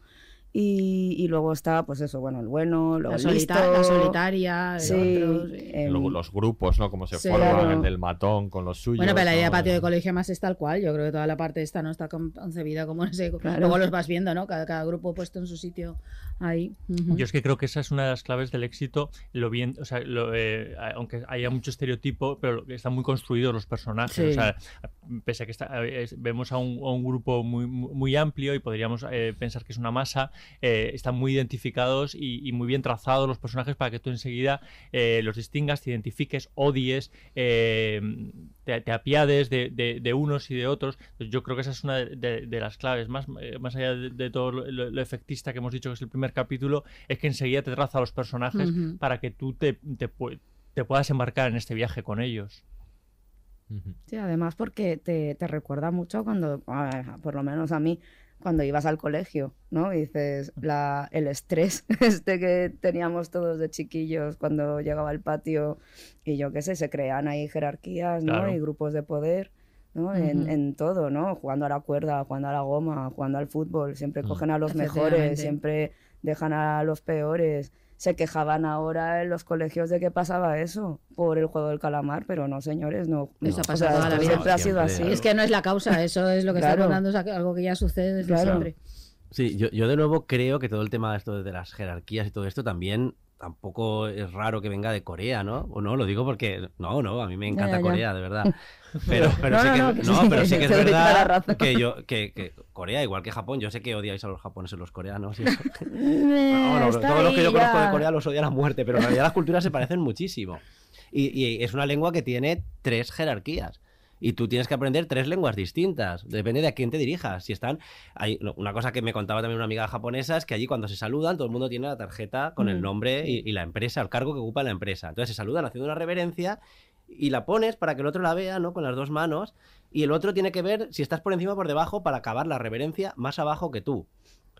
Y, y luego está, pues eso, bueno, el bueno, luego La, el solita- listo. la solitaria, el Sí, otro, sí. em, Luego los grupos, ¿no? Cómo se Sí, forman, claro. el del matón con los suyos. Bueno, pero la idea de ¿no? patio de colegio más es tal cual. Yo creo que toda la parte esta no está con- concebida como no sé. Claro. Luego los vas viendo, ¿no? Cada, cada grupo puesto en su sitio ahí. Ujú. Yo es que creo que esa es una de las claves del éxito, lo bien, o sea, lo, eh, aunque haya mucho estereotipo, pero lo- están muy construidos los personajes. Sí. O sea, pese a que está- eh, vemos a un, a un grupo muy, muy muy amplio y podríamos eh, pensar que es una masa, eh, están muy identificados y, y muy bien trazados los personajes para que tú enseguida eh, los distingas, te identifiques, odies, eh, te, te apiades de, de- de unos y de otros. Pues Yo creo que esa es una de, de- de las claves, más, más allá de, de todo lo, lo- lo efectista que hemos dicho que es el primer capítulo, es que enseguida te traza a los personajes para que tú te, te, pu- te puedas embarcar en este viaje con ellos. Sí, además porque te, te recuerda mucho cuando, a ver, por lo menos a mí, cuando ibas al colegio, ¿no? Y dices, la, el estrés este que teníamos todos de chiquillos cuando llegaba al patio y yo qué sé, se crean ahí jerarquías, ¿no? Claro. Y grupos de poder, ¿no? En, Ujú. en todo, ¿no? Jugando a la cuerda, jugando a la goma, jugando al fútbol, siempre Mm. cogen a los mejores, siempre dejan a los peores. Se quejaban ahora en los colegios de que pasaba eso por el juego del calamar, pero no, señores, no. Eso no, ha pasado o sea, toda la vida. Siempre ha sido así. Es que no es la causa, eso es lo que está contando, es algo que ya sucede desde Claro. siempre. Sí, yo, yo de nuevo creo que todo el tema de esto de las jerarquías y todo esto también tampoco es raro que venga de Corea, ¿no? O no, lo digo porque no, no, a mí me encanta Ya, ya, ya. Corea, de verdad. Pero, pero No, sí que, no, que no, sí, pero sí que es verdad que yo que, que Corea igual que Japón, yo sé que odiáis a los japoneses, los coreanos. y eso. No, no, está todos los que yo conozco de Corea los odian a muerte, pero en realidad las culturas se parecen muchísimo. Y, y es una lengua que tiene tres jerarquías. Y tú tienes que aprender tres lenguas distintas. Depende de a quién te dirijas. Si están. Hay, una cosa que me contaba también una amiga japonesa es que allí cuando se saludan, todo el mundo tiene la tarjeta con el Mm. nombre y, y la empresa, el cargo que ocupa la empresa. Entonces se saludan haciendo una reverencia y la pones para que el otro la vea, ¿no? Con las dos manos. Y el otro tiene que ver si estás por encima o por debajo para acabar la reverencia más abajo que tú.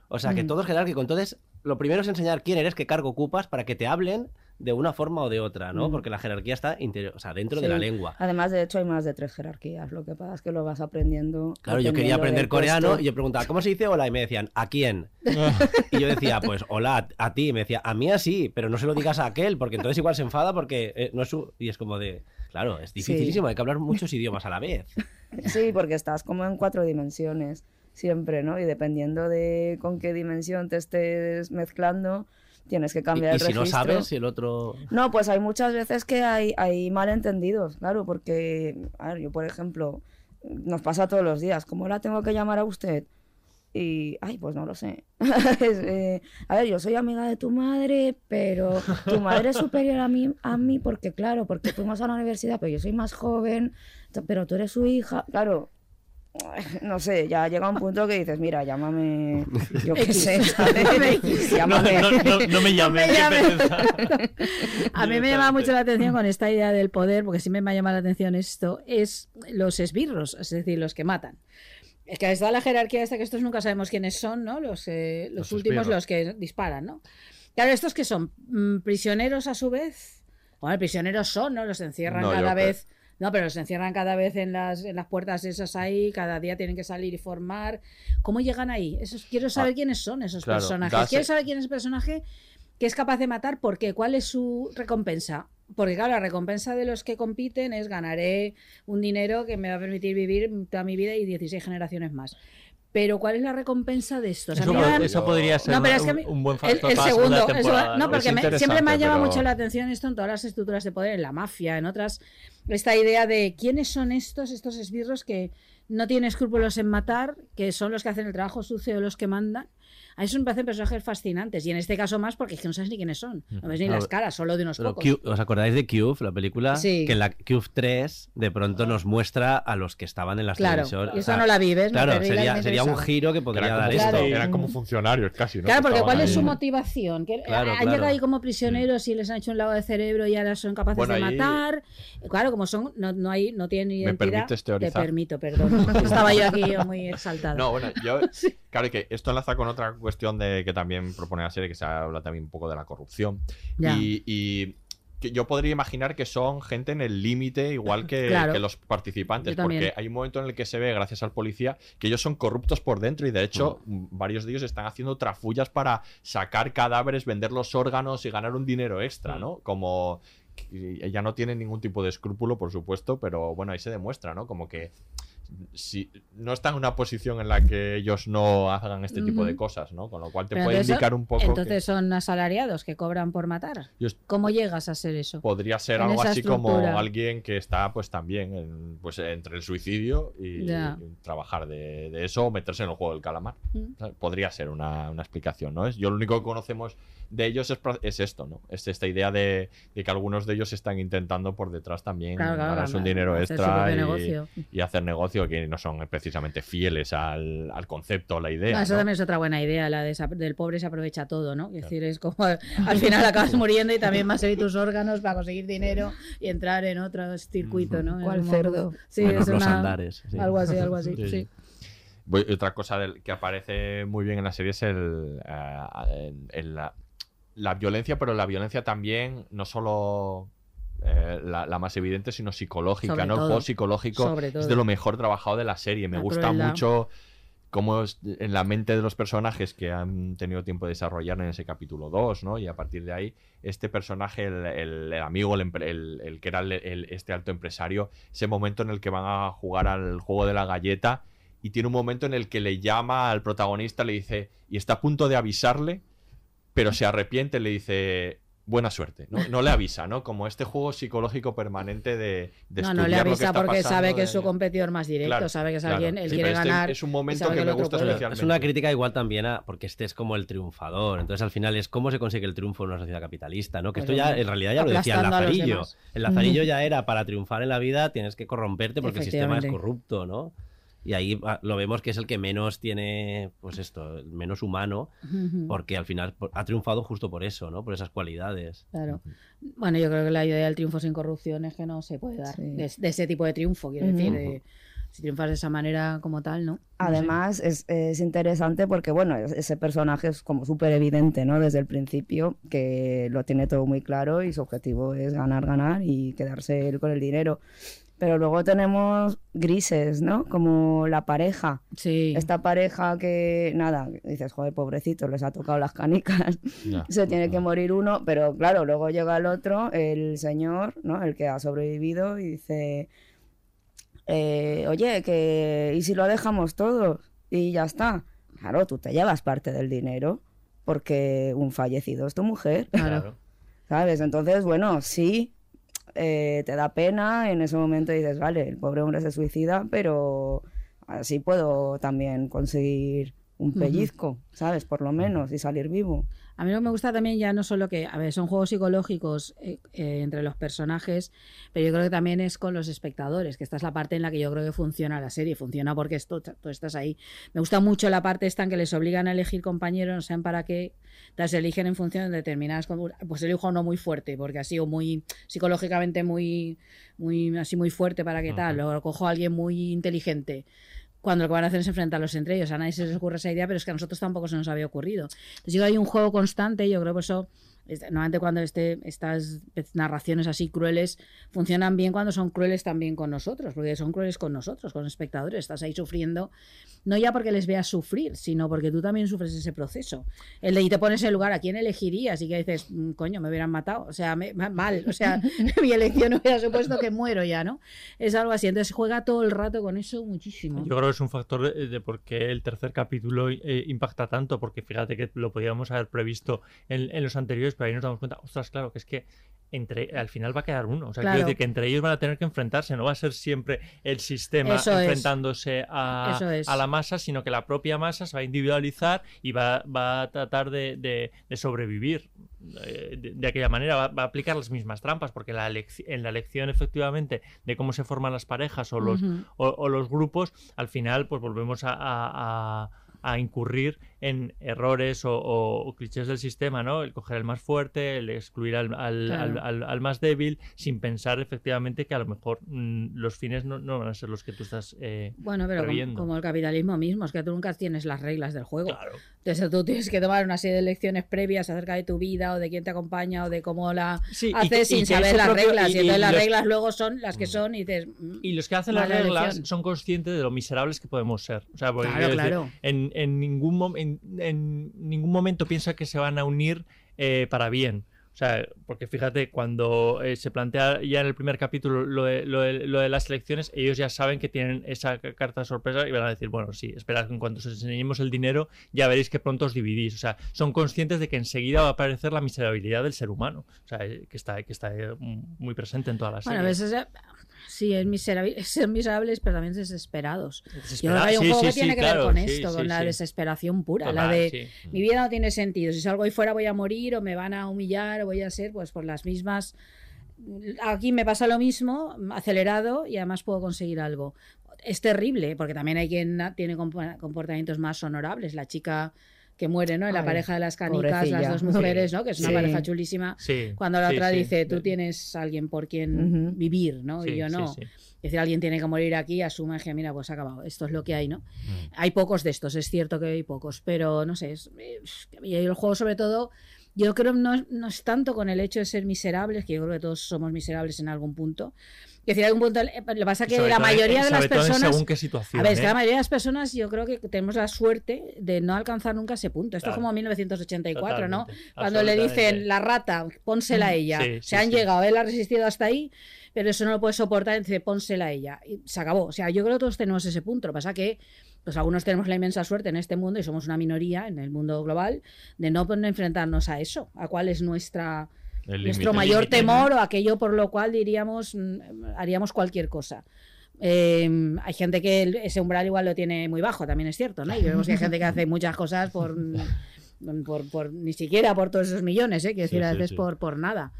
O sea, que Mm. todo es jerárquico. Entonces, lo primero es enseñar quién eres, qué cargo ocupas, para que te hablen de una forma o de otra, ¿no? Mm. Porque la jerarquía está interior, o sea, dentro de la lengua. Además, de hecho, hay más de tres jerarquías. Lo que pasa es que lo vas aprendiendo. Claro, yo quería aprender coreano puesto. y yo preguntaba, ¿cómo se dice hola? Y me decían, ¿a quién? Y yo decía, pues hola, a, a ti. Y me decía, a mí así, pero no se lo digas a aquel, porque entonces igual se enfada porque eh, no es su... Y es como de, claro, es dificilísimo, hay que hablar muchos idiomas a la vez. Sí, porque estás como en cuatro dimensiones siempre, ¿no? Y dependiendo de con qué dimensión te estés mezclando, tienes que Y, cambiar y el si no registro. sabes, si el otro... No, pues hay muchas veces que hay, hay malentendidos, claro, porque, a ver, yo por ejemplo, nos pasa todos los días, ¿cómo la tengo que llamar a usted? Y, ay, pues no lo sé. Eh, a ver, yo soy amiga de tu madre, pero tu madre es superior a mí, a mí porque, claro, porque fuimos a la universidad, pero yo soy más joven, pero tú eres su hija. Claro, no sé, ya llega un punto que dices, mira, llámame, yo qué sé, ¿sabes? No, Llámame. no, no, no me llames. me. A mí me llama mucho la atención con esta idea del poder, porque siempre me ha llamado la atención esto, es los esbirros, es decir, los que matan. Es que está la jerarquía esta que estos nunca sabemos quiénes son, ¿no? Los, eh, los, Los últimos, esbirros. los que disparan, ¿no? Claro, estos que son Mm, prisioneros a su vez. Bueno, prisioneros son, ¿no? Los encierran cada creo- vez. No, pero los encierran cada vez en las, en las puertas esas ahí, cada día tienen que salir y formar. ¿Cómo llegan ahí? Esos, quiero saber Ah, quiénes son esos claro, personajes. dase- Quiero saber quién es el personaje que es capaz de matar, ¿por qué? ¿Cuál es su recompensa? Porque claro, la recompensa de los que compiten es ganaré un dinero que me va a permitir vivir toda mi vida y 16 generaciones más. Pero ¿cuál es la recompensa de esto? O sea, Eso, mí podría ser No, pero un, es que a mí- un buen factor el segundo, eso- no, porque me- siempre me ha llamado pero- mucho la atención esto en todas las estructuras de poder, en la mafia, en otras, esta idea de quiénes son estos, estos esbirros que no tienen escrúpulos en matar, que son los que hacen el trabajo sucio o los que mandan. A eso me parecen personajes fascinantes, y en este caso más porque es que no sabes ni quiénes son, no ves ni las caras, solo de unos Pero pocos. ¿Os acordáis de Cube, la película? Sí. Que en la Cube 3 de pronto nos muestra a los que estaban en las Claro, televisoras. y eso no la vives, me Claro, sería, me sería un giro que podría dar esto. eran como funcionarios casi, ¿no? Claro, Que porque ¿cuál es su motivación? Que Claro, han claro. llegado ahí como prisioneros y les han hecho un lavado de cerebro y ahora son capaces Bueno, de ahí- matar. Claro, como son, no, no hay, no tienen ¿Me identidad. permites teorizar? Te permito, perdón. Estaba yo aquí muy exaltada. No, bueno, yo. Claro que esto enlaza con otra cuestión de que también propone la serie, que se habla también un poco de la corrupción. Ya. Y, y que yo podría imaginar que son gente en el límite, igual que, Claro. que los participantes, porque hay un momento en el que se ve, gracias al policía, que ellos son corruptos por dentro y de hecho Mm. varios de ellos están haciendo trafullas para sacar cadáveres, vender los órganos y ganar un dinero Mm. extra, ¿no? Como ella no tiene ningún tipo de escrúpulo, por supuesto, pero bueno, ahí se demuestra, ¿no? Como que si no está en una posición en la que ellos no hagan este tipo de cosas, ¿no? Con lo cual te Pero puede indicar un poco Entonces son asalariados que cobran por matar. Est- ¿Cómo llegas a ser eso? podría ser en algo así como alguien que está pues también en- pues entre el suicidio y, trabajar de, de eso o meterse en el juego del calamar. Podría ser una, una explicación, ¿no? Es, yo lo único que conocemos de ellos es, pro- es esto, ¿no? Es esta idea de, de que algunos de ellos están intentando por detrás también Claro, claro, un dinero extra y, negocio. y hacer negocio que no son precisamente fieles al, al concepto o la idea. No, eso ¿no? también es otra buena idea, la de esa- del pobre se aprovecha todo, ¿no? Es decir, es como al final acabas muriendo y también vas a servir tus órganos para conseguir dinero y entrar en otro circuito, ¿no? ¿Cuál Es un cerdo? Sí, Bueno, es los una- andares, sí. Algo así, algo así, Sí, sí. sí. Voy- otra cosa del- que aparece muy bien en la serie es el, eh, la, la violencia, pero la violencia también no solo eh, la, la más evidente, sino psicológica. Sobre ¿no? El juego psicológico es de lo mejor trabajado de la serie. Me La gusta crueldad. mucho cómo es en la mente de los personajes que han tenido tiempo de desarrollar en ese capítulo 2, ¿no? Y a partir de ahí, este personaje, el, el- el amigo, el, el- que era este alto empresario, ese momento en el que van a jugar al juego de la galleta y tiene un momento en el que le llama al protagonista, le dice, y está a punto de avisarle, pero se arrepiente, le dice, buena suerte. No, no le avisa, ¿no? Como este juego psicológico permanente de, de No, no le avisa porque sabe que es su competidor más directo, Claro, sabe que es claro. alguien, él Sí, quiere este ganar. es un momento que me gusta puede. especialmente. Es una crítica igual también a porque este es como el triunfador. Entonces al final es cómo se consigue el triunfo en una sociedad capitalista, ¿no? Que esto ya en realidad ya lo decía el Lazarillo. El Lazarillo ya era para triunfar en la vida tienes que corromperte porque el sistema es corrupto, ¿no? Y ahí ah, lo vemos que es el que menos tiene, pues esto, menos humano, porque al final ha triunfado justo por eso, ¿no? Por esas cualidades. Claro. Bueno, yo creo que la idea del triunfo sin corrupción es que no se puede dar. Sí. De, de ese tipo de triunfo, quiero Ujú. decir. de- si triunfas de esa manera como tal, ¿no? Además, es, es interesante porque, bueno, es- ese personaje es como súper evidente, ¿no? Desde el principio, que lo tiene todo muy claro y su objetivo es ganar, ganar y quedarse él con el dinero. Pero luego tenemos grises, ¿no? Como la pareja. Sí. Esta pareja que, nada, dices, joder, pobrecito, les ha tocado las canicas, Ya. se tiene que morir uno, pero claro, luego llega el otro, el señor, ¿no? El que ha sobrevivido y dice, eh, oye, que ¿y si lo dejamos todos? Y ya está. Claro, tú te llevas parte del dinero porque un fallecido es tu mujer, Claro. ¿sabes? Entonces, bueno, sí, eh, te da pena, en ese momento dices, vale, el pobre hombre se suicida, pero así puedo también conseguir un pellizco, ¿sabes? Por lo menos, y salir vivo. A mí lo que me gusta también ya no solo que, a ver, son juegos psicológicos eh, eh, entre los personajes, pero yo creo que también es con los espectadores, que esta es la parte en la que yo creo que funciona la serie, funciona porque esto, tú estás ahí. Me gusta mucho la parte esta en que les obligan a elegir compañeros, no saben para qué, entonces eligen en función de determinadas, pues elijo uno muy fuerte, porque ha sido muy psicológicamente muy, muy, así muy fuerte para que tal, o cojo a alguien muy inteligente cuando lo que van a hacer es enfrentarlos entre ellos. A nadie se les ocurre esa idea, pero es que a nosotros tampoco se nos había ocurrido. Entonces, yo hay un juego constante, yo creo que eso es- Normalmente cuando este, estas narraciones así crueles funcionan bien cuando son crueles también con nosotros, porque son crueles con nosotros, con los espectadores. Estás ahí sufriendo, no ya porque les veas sufrir, sino porque tú también sufres ese proceso. El de y te pones en lugar, ¿a quién elegirías? Y que dices, "Mm, coño, me hubieran matado. O sea, me- ma- mal. O sea, mi elección hubiera supuesto que muero ya, ¿no? Es algo así. Entonces juega todo el rato con eso muchísimo. Yo creo que es un factor de, de por qué el tercer capítulo eh, impacta tanto, porque fíjate que lo podíamos haber previsto en, en los anteriores, pero ahí nos damos cuenta, ostras, claro, que es que entre al final va a quedar uno. O sea, Claro. quiero decir que entre ellos van a tener que enfrentarse, no va a ser siempre el sistema Eso es. enfrentándose a, Eso es. a la masa, sino que la propia masa se va a individualizar y va, va a tratar de, de- de sobrevivir eh, de, de aquella manera, va, va a aplicar las mismas trampas, porque la en la elección efectivamente de cómo se forman las parejas o los, Ujú. o, o los grupos, al final pues volvemos a, a- a- a incurrir en errores o, o- o clichés del sistema, ¿no? El coger el más fuerte, el excluir al, al- Claro. al- al- al más débil, sin pensar efectivamente que a lo mejor mm, los fines no, no van a ser los que tú estás eh, Bueno, pero como, el capitalismo mismo, es que tú nunca tienes las reglas del juego. Entonces tú tienes que tomar una serie de lecciones previas acerca de tu vida o de quién te acompaña o de cómo la Sí, haces y sin saber las propio- reglas. Y, entonces las los- reglas luego son las que son y dices... mm, Y los que hacen las reglas elección. son conscientes de lo miserables que podemos ser. O sea, porque Claro, decir, claro. en, en ningún mom- en, en ningún momento piensa que se van a unir eh, para bien. O sea, porque fíjate, cuando eh, se plantea ya en el primer capítulo lo de, lo de- lo de las elecciones, ellos ya saben que tienen esa ca- carta sorpresa y van a decir, bueno, sí, esperad, en cuanto os enseñemos el dinero, ya veréis que pronto os dividís. O sea, son conscientes de que enseguida va a aparecer la miserabilidad del ser humano. O sea, eh, que está, que está eh, muy presente en todas las Bueno, a veces sí, es miserable, ser miserables, pero también desesperados. Yo creo que Desesperados, hay un sí, juego sí, que sí, tiene que claro, ver con esto, con la desesperación pura, Total, la de mi vida no tiene sentido, si salgo ahí fuera voy a morir o me van a humillar o voy a ser pues por las mismas... Aquí me pasa lo mismo, acelerado y además puedo conseguir algo. Es terrible, porque también hay quien tiene comp- comportamientos más honorables. La chica que muere, ¿no? En la Ay, pareja de las canicas, pobrecilla. las dos mujeres, ¿no? Que es una Sí. pareja chulísima. Sí, Cuando la sí, otra sí. dice, tú tienes alguien por quien vivir, ¿no? Sí, y yo no. sí. Es decir, alguien tiene que morir aquí, asume que, mira, pues ha acabado. Esto es lo que hay, ¿no? Mm. Hay pocos de estos, es cierto que hay pocos, pero no sé. es- es- y el juego, sobre todo, yo creo no, no es tanto con el hecho de ser miserables, que yo creo que todos somos miserables en algún punto. Es decir, algún punto. eh, Lo que pasa es que la en- mayoría de las personas. según qué situación, a ver, es que ¿eh? la mayoría de las personas, yo creo que tenemos la suerte de no alcanzar nunca ese punto. Esto es como 1984, ¿no? Cuando le dicen la rata, pónsela a ella. Sí, Se han sí. llegado, él ha resistido hasta ahí, pero eso no lo puede soportar, dice pónsela a ella. Y se acabó. O sea, yo creo que todos tenemos ese punto. Lo que pasa que pues algunos tenemos la inmensa suerte en este mundo y somos una minoría en el mundo global de no enfrentarnos a eso, a cuál es nuestra El nuestro mayor temor o aquello por lo cual diríamos mm, haríamos cualquier cosa. Eh, hay gente que ese umbral igual lo tiene muy bajo, también es cierto, ¿no? Y vemos que hay gente que hace muchas cosas por, por, por- ni siquiera por todos esos millones, ¿eh? Quiero Sí, decir, a veces sí. por, por nada.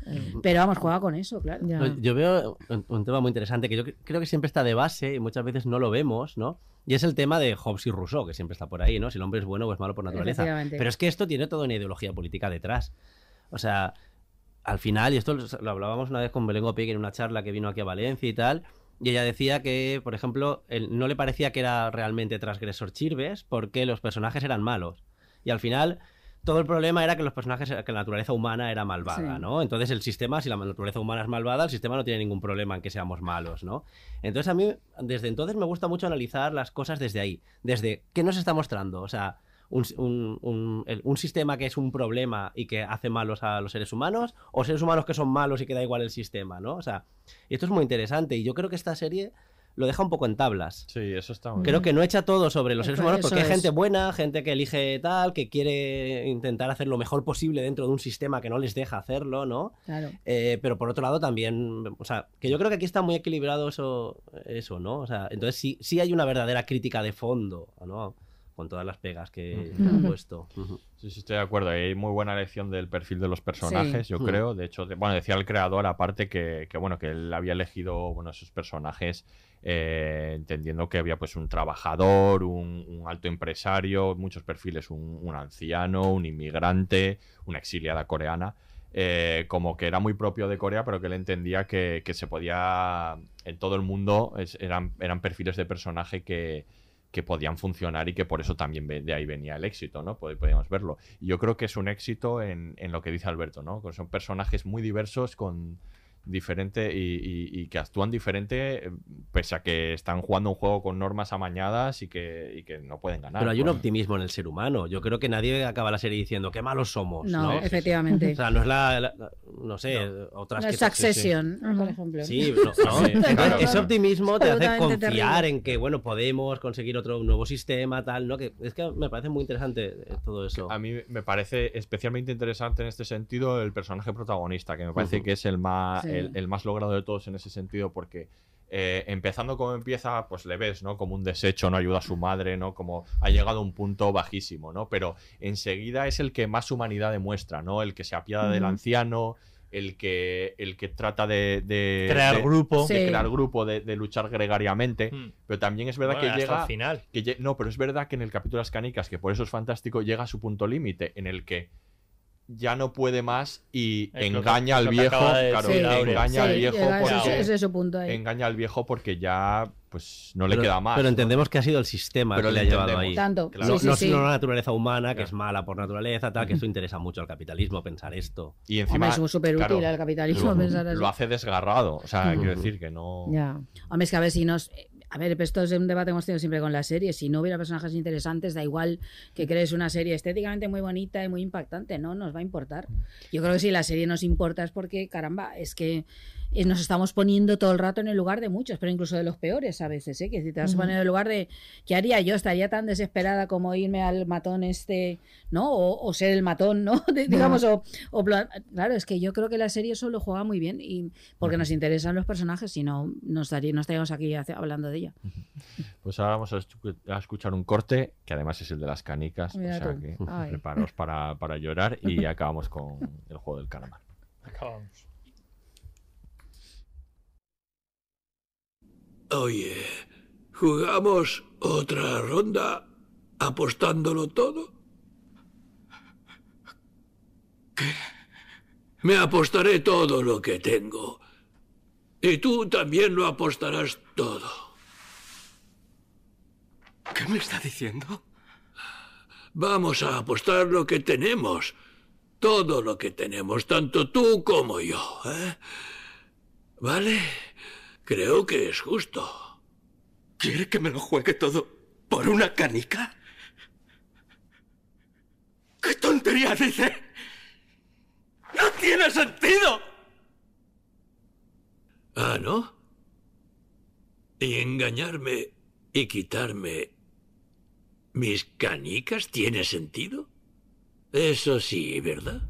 Pero vamos, juega con eso, claro. Yo veo un, un tema muy interesante que yo cre- creo que siempre está de base y muchas veces no lo vemos, ¿no? Y es el tema de Hobbes y Rousseau, que siempre está por ahí, ¿no? Si el hombre es bueno o es malo por naturaleza. Pero es que esto tiene toda una ideología política detrás. O sea, al final, y esto lo hablábamos una vez con Belén Gopek en una charla que vino aquí a Valencia y tal, y ella decía que, por ejemplo, él no le parecía que era realmente transgresor Chirves porque los personajes eran malos. Y al final, todo el problema era que los personajes, que la naturaleza humana era malvada, Sí. ¿no? Entonces el sistema, si la naturaleza humana es malvada, el sistema no tiene ningún problema en que seamos malos, ¿no? Entonces a mí, desde entonces me gusta mucho analizar las cosas desde ahí, desde qué nos está mostrando, o sea, un, un- un- sistema que es un problema y que hace malos a los seres humanos, o seres humanos que son malos y que da igual el sistema, ¿no? O sea, esto es muy interesante y yo creo que esta serie lo deja un poco en tablas. Sí, eso está muy Creo bien. que no echa todo sobre los seres humanos porque hay es. gente buena, gente que elige tal, que quiere intentar hacer lo mejor posible dentro de un sistema que no les deja hacerlo, ¿no? Claro. Eh, pero por otro lado también, o sea, que yo creo que aquí está muy equilibrado eso, eso ¿no? O sea, entonces sí, sí hay una verdadera crítica de fondo, ¿no? Con todas las pegas que han puesto. Sí, sí, estoy de acuerdo. Hay muy buena lección del perfil de los personajes, Sí. yo Mm. creo. De hecho, de- bueno, decía el creador aparte que, que, bueno, que él había elegido, bueno, esos personajes eh, entendiendo que había pues un trabajador, un, alto empresario, muchos perfiles, un, anciano, un inmigrante, una exiliada coreana. eh, como que era muy propio de Corea, pero que él entendía que, se podía, en todo el mundo, eran, perfiles de personaje que, podían funcionar y que por eso también de ahí venía el éxito, ¿no? Pod- Podíamos verlo. Y yo creo que es un éxito en, en lo que dice Alberto, ¿no? Son personajes muy diversos con diferente y, y- y que actúan diferente eh, pese a que están jugando un juego con normas amañadas y que, y que no pueden ganar. Pero hay un ¿no? optimismo en el ser humano. Yo creo que nadie acaba la serie diciendo qué malos somos. No, No, efectivamente. O sea, no es la, la- la- no sé, otras No, que Succession, por ejemplo. Sí, no, no. Sí, claro. ese optimismo te hace confiar terrible. en que bueno podemos conseguir otro nuevo sistema, tal, ¿no? Que es que me parece muy interesante eh, todo eso. A mí me parece especialmente interesante en este sentido el personaje protagonista, que me parece que es el más, Sí. El, el más logrado de todos en ese sentido, porque eh, empezando como empieza, pues le ves, ¿no? Como un desecho, no ayuda a su madre, ¿no? Como ha llegado a un punto bajísimo, ¿no? Pero enseguida es el que más humanidad demuestra, ¿no? El que se apiada del anciano, el que, el que trata de, de- Crear de- grupo. de Sí. crear grupo, de, de luchar gregariamente. Mm. Pero también es verdad Bueno, que hasta llega. final. que no, pero es verdad que en el capítulo de las canicas, que por eso es fantástico, llega a su punto límite, en el que ya no puede más y Es lo que- engaña al viejo. Claro, decir Aurea. engaña al Sí, viejo llega a ese- porque. ese es su punto ahí. Engaña al viejo porque ya pues no le Pero- queda más. Pero ¿no? entendemos que ha sido el sistema Pero que le ha llevado ahí. Tanto, Claro. No, sí, no sí, sino sí. la naturaleza humana, que es mala por naturaleza, tal, que esto interesa mucho al capitalismo pensar esto. Y encima. Hombre, es súper útil claro, al capitalismo lo, pensar así. lo hace desgarrado. O sea, quiero decir que no. Ya. Hombre, es que a ver si nos. A ver, esto es un debate que hemos tenido siempre con las series. Si no hubiera personajes interesantes, da igual que crees una serie estéticamente muy bonita y muy impactante, no nos va a importar. Yo creo que si la serie nos importa es porque, caramba, es que eh, nos estamos poniendo todo el rato en el lugar de muchos, pero incluso de los peores a veces, ¿eh? Que si te vas a poner en el lugar de ¿qué haría yo? Estaría tan desesperada como irme al matón este, ¿no? O, o ser el matón, ¿no? De- digamos, o, o claro, es que yo creo que la serie eso lo juega muy bien y porque nos interesan los personajes, si no, no, estaría, no estaríamos aquí hace- hablando de ella. Pues ahora vamos a, escu- a escuchar un corte, que además es el de las canicas. Mira o sea tú. que preparaos para, para llorar y acabamos con el juego del calamar. Acabamos. Oye, ¿jugamos otra ronda apostándolo todo? ¿Qué? Me apostaré todo lo que tengo. Y tú también lo apostarás todo. ¿Qué me está diciendo? Vamos a apostar lo que tenemos. Todo lo que tenemos, tanto tú como yo. ¿eh? ¿Vale? Creo que es justo. ¿Quiere que me lo juegue todo por una canica? ¿Qué tontería dice? ¡No tiene sentido! Ah, ¿no? ¿Y engañarme y quitarme mis canicas tiene sentido? Eso sí, ¿verdad?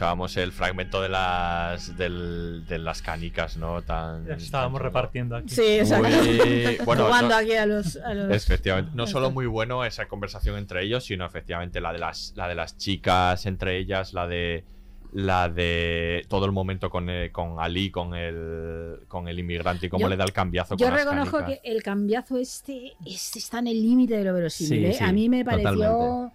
Escuchábamos el fragmento de las del- de las canicas, ¿no? Tan, estábamos tan repartiendo aquí. Sí, exacto. Muy- bueno, Jugando no- aquí a los. a los- Efectivamente. No solo muy bueno esa conversación entre ellos, sino efectivamente la de las, la de las chicas entre ellas, la de la de todo el momento con, eh, con Ali, con el, con el inmigrante y cómo Yo- le da el cambiazo Yo con las reconozco canicas. que el cambiazo este, este está en el límite de lo verosímil. Sí, ¿eh? sí, a mí me pareció. totalmente.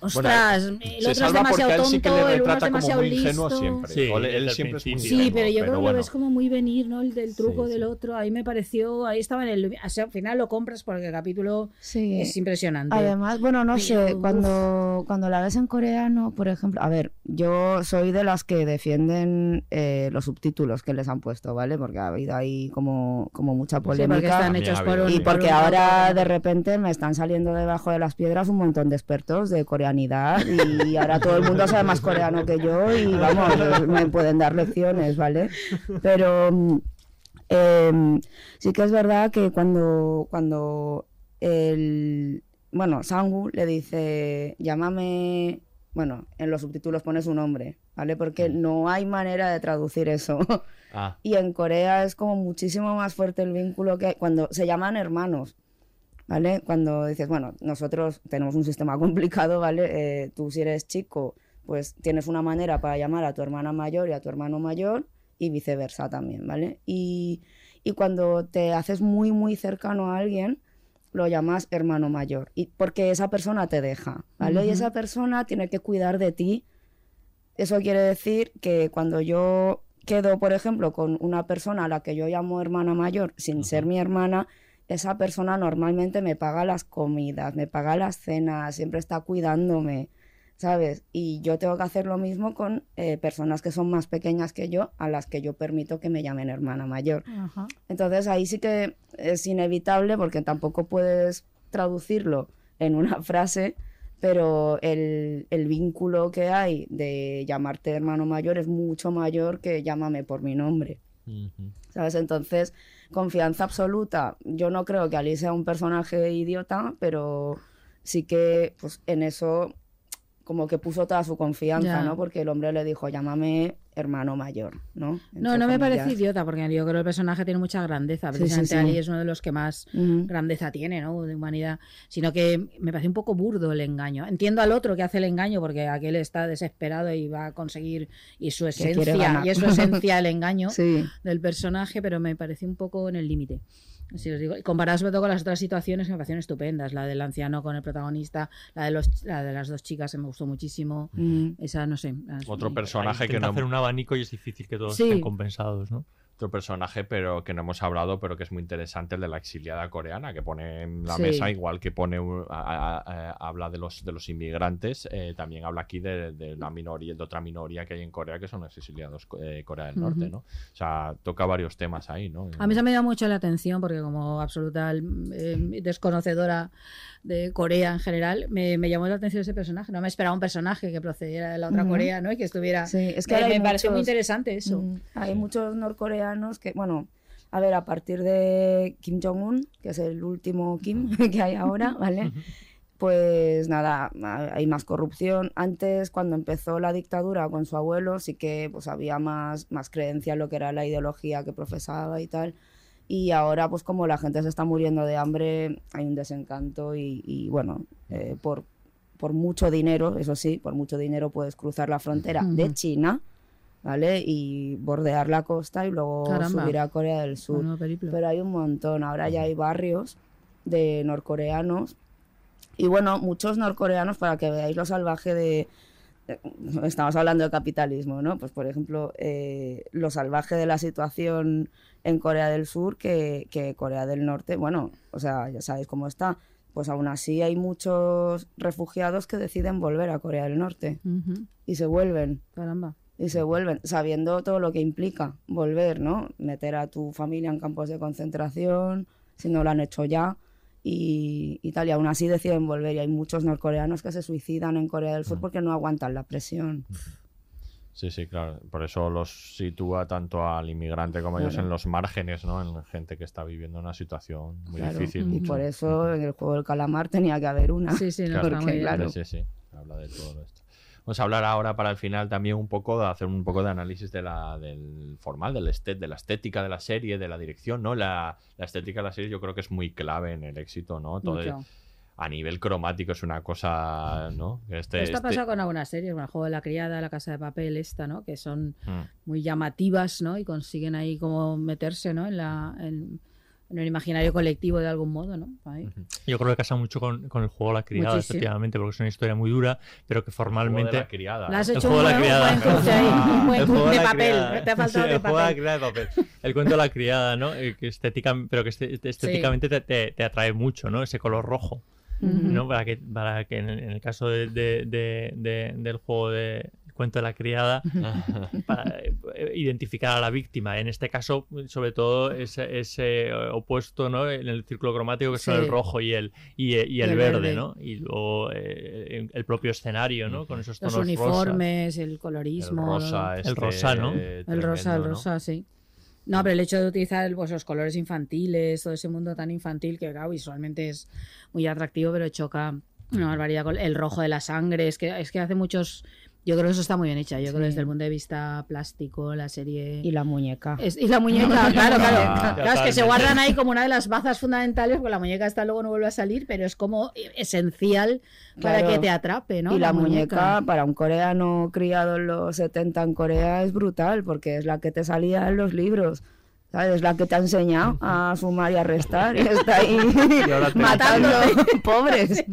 Ostras, Bueno, el otro es demasiado él tonto, sí que le el uno es como demasiado muy listo. siempre. Sí, él el siempre es muy principio. Sí, ingenuo, pero yo creo que lo ves como muy venir, ¿no? El del truco del otro. Ahí me pareció, ahí estaba en el. o sea, al final lo compras porque el capítulo Sí. es impresionante. Además, bueno, no sé, uf. cuando, cuando la ves en coreano, por ejemplo, a ver, yo soy de las que defienden eh, los subtítulos que les han puesto, ¿vale? Porque ha habido ahí como, como mucha porque polémica. están hechos por un- y por porque un- ahora de repente me están saliendo debajo de las piedras un montón de expertos de coreanidad y ahora todo el mundo sabe más coreano que yo y vamos, me pueden dar lecciones, ¿vale? Pero mm, em, sí que es verdad que cuando, cuando el, bueno, Sangu le dice, llámame, bueno, en los subtítulos pone su nombre, ¿vale? Porque no hay manera de traducir eso. Ah, Y en Corea es como muchísimo más fuerte el vínculo que hay cuando se llaman hermanos, ¿vale? Cuando dices, bueno, nosotros tenemos un sistema complicado, ¿vale? Eh, tú si eres chico, pues tienes una manera para llamar a tu hermana mayor y a tu hermano mayor y viceversa también, ¿vale? Y, y cuando te haces muy, muy cercano a alguien, lo llamas hermano mayor, y porque esa persona te deja, ¿vale? Y esa persona tiene que cuidar de ti eso quiere decir que cuando yo quedo, por ejemplo, con una persona a la que yo llamo hermana mayor sin ser mi hermana, esa persona normalmente me paga las comidas, me paga las cenas, siempre está cuidándome, ¿sabes? Y yo tengo que hacer lo mismo con eh, personas que son más pequeñas que yo, a las que yo permito que me llamen hermana mayor. Ajá. Entonces ahí sí que es inevitable porque tampoco puedes traducirlo en una frase, pero el, el vínculo que hay de llamarte hermano mayor es mucho mayor que llámame por mi nombre. ¿Sabes? Entonces, confianza absoluta. Yo no creo que Ali sea un personaje idiota, pero sí que pues en eso como que puso toda su confianza. ¿no? Porque el hombre le dijo, llámame hermano mayor, ¿no? No, no me parece idiota, porque yo creo que el personaje tiene mucha grandeza. Precisamente sí, sí. Ali es uno de los que más grandeza tiene, ¿no? De humanidad. Sino que me parece un poco burdo el engaño. Entiendo al otro que hace el engaño, porque aquel está desesperado y va a conseguir, y su esencia, y es su esencia el engaño Sí. del personaje, pero me parece un poco en el límite. Así os digo. Y comparado sobre todo con las otras situaciones que me parecen estupendas. La del anciano con el protagonista, la de, los, la de las dos chicas que me gustó muchísimo. Mm. Esa, no sé. las- Otro personaje que no hacer un abanico y es difícil que todos Sí. estén compensados, ¿no? Otro personaje, pero que no hemos hablado, pero que es muy interesante, el de la exiliada coreana, que pone en la Sí. mesa, igual que pone un- a- a- a- habla de los de los inmigrantes, eh, también habla aquí de, de la minoría, de otra minoría que hay en Corea, que son los exiliados de Corea del Norte. ¿no? O sea, toca varios temas ahí, ¿no? A mí se me llama mucho la atención porque como absoluta eh, desconocedora de Corea en general, me, me llamó la atención ese personaje. No me esperaba un personaje que procediera de la otra. Corea, ¿no? Y que estuviera... Sí, es que me, pareció muy interesante eso. Mm, Hay muchos norcoreanos que, bueno, a ver, a partir de Kim Jong-un, que es el último Kim que hay ahora, ¿vale? Pues nada, ha- hay más corrupción. Antes, cuando empezó la dictadura con su abuelo, sí que pues había más, más creencia en lo que era la ideología que profesaba y tal. Y ahora, pues como la gente se está muriendo de hambre, hay un desencanto y, y, bueno, eh, por, por mucho dinero, eso sí, por mucho dinero puedes cruzar la frontera de. China, ¿vale? Y bordear la costa y luego Caramba. subir a Corea del Sur. Pero hay un montón, ahora ya hay barrios de norcoreanos. Y bueno, muchos norcoreanos, para que veáis lo salvaje de... Estamos hablando de capitalismo, ¿no? Pues por ejemplo, eh, lo salvaje de la situación en Corea del Sur que, que Corea del Norte, bueno, o sea, ya sabéis cómo está. Pues aún así hay muchos refugiados que deciden volver a Corea del Norte y se vuelven. Caramba. Y se vuelven, sabiendo todo lo que implica volver, ¿no? Meter a tu familia en campos de concentración, si no lo han hecho ya, y, y tal. Y aún así deciden volver. Y hay muchos norcoreanos que se suicidan en Corea del Sur porque no aguantan la presión. Sí, sí, claro. Por eso los sitúa tanto al inmigrante como ellos Claro. en los márgenes, ¿no? En gente que está viviendo una situación muy Claro. difícil. Y mucho. por eso en el juego del calamar tenía que haber una. Sí, sí, no, bien. claro. Sí, sí, habla de todo esto. Vamos a hablar ahora para el final también un poco de hacer un poco de análisis de la, del formal, del estet, de la estética de la serie, de la dirección, ¿no? La, la estética de la serie yo creo que es muy clave en el éxito, ¿no? Todo Mucho. a nivel cromático es una cosa, ¿no? Este, Esto ha este- pasado con algunas series, como el juego de la criada, la casa de papel, esta, ¿no? Que son Mm. muy llamativas, ¿no? Y consiguen ahí como meterse, ¿no? En la en, en el imaginario colectivo de algún modo, ¿no? Ahí. Yo creo que casa mucho con, con el juego La Criada, Muchísimo. efectivamente, porque es una historia muy dura, pero que formalmente... la criada. La has El juego de la criada. un buen cruce ahí, un buen El juego de la papel. criada. Te ha faltado Sí, de el juego de la papel. criada de papel. El cuento de la criada, ¿no? Eh, Que estética, pero que este- estéticamente te, te- te atrae mucho, ¿no? Ese color rojo. ¿no? Para que, para que en, el caso de, de- de- de- del juego de cuento de la criada, para eh, identificar a la víctima. En este caso, sobre todo, ese, ese eh, opuesto ¿no? en el círculo cromático que son Sí. el rojo y el, y, eh, y el, Y el verde, verde. ¿no? Y luego eh, el propio escenario, ¿no? Con esos Los tonos uniformes, el colorismo. El rosa, ¿no? este El rosa, ¿no? El rosa, el rosa, sí. No, pero el hecho de utilizar pues, los colores infantiles, todo ese mundo tan infantil que claro, visualmente es muy atractivo, pero choca Una barbaridad. con El rojo de la sangre. Es que, es que hace muchos. Yo creo que eso está muy bien hecha. Yo creo que desde el punto de vista plástico, la serie. Y la muñeca. Es- y la muñeca, claro, claro. Ah, Claro, es que se guardan ahí como una de las bazas fundamentales, porque la muñeca hasta luego no vuelve a salir, pero es como esencial para que te atrape, ¿no? Y la, muñeca, para un coreano criado en los 70 en Corea, es brutal, porque es la que te salía en los libros. ¿Sabes? Es la que te ha enseñado a sumar y a restar. Y está ahí Y matando pobres.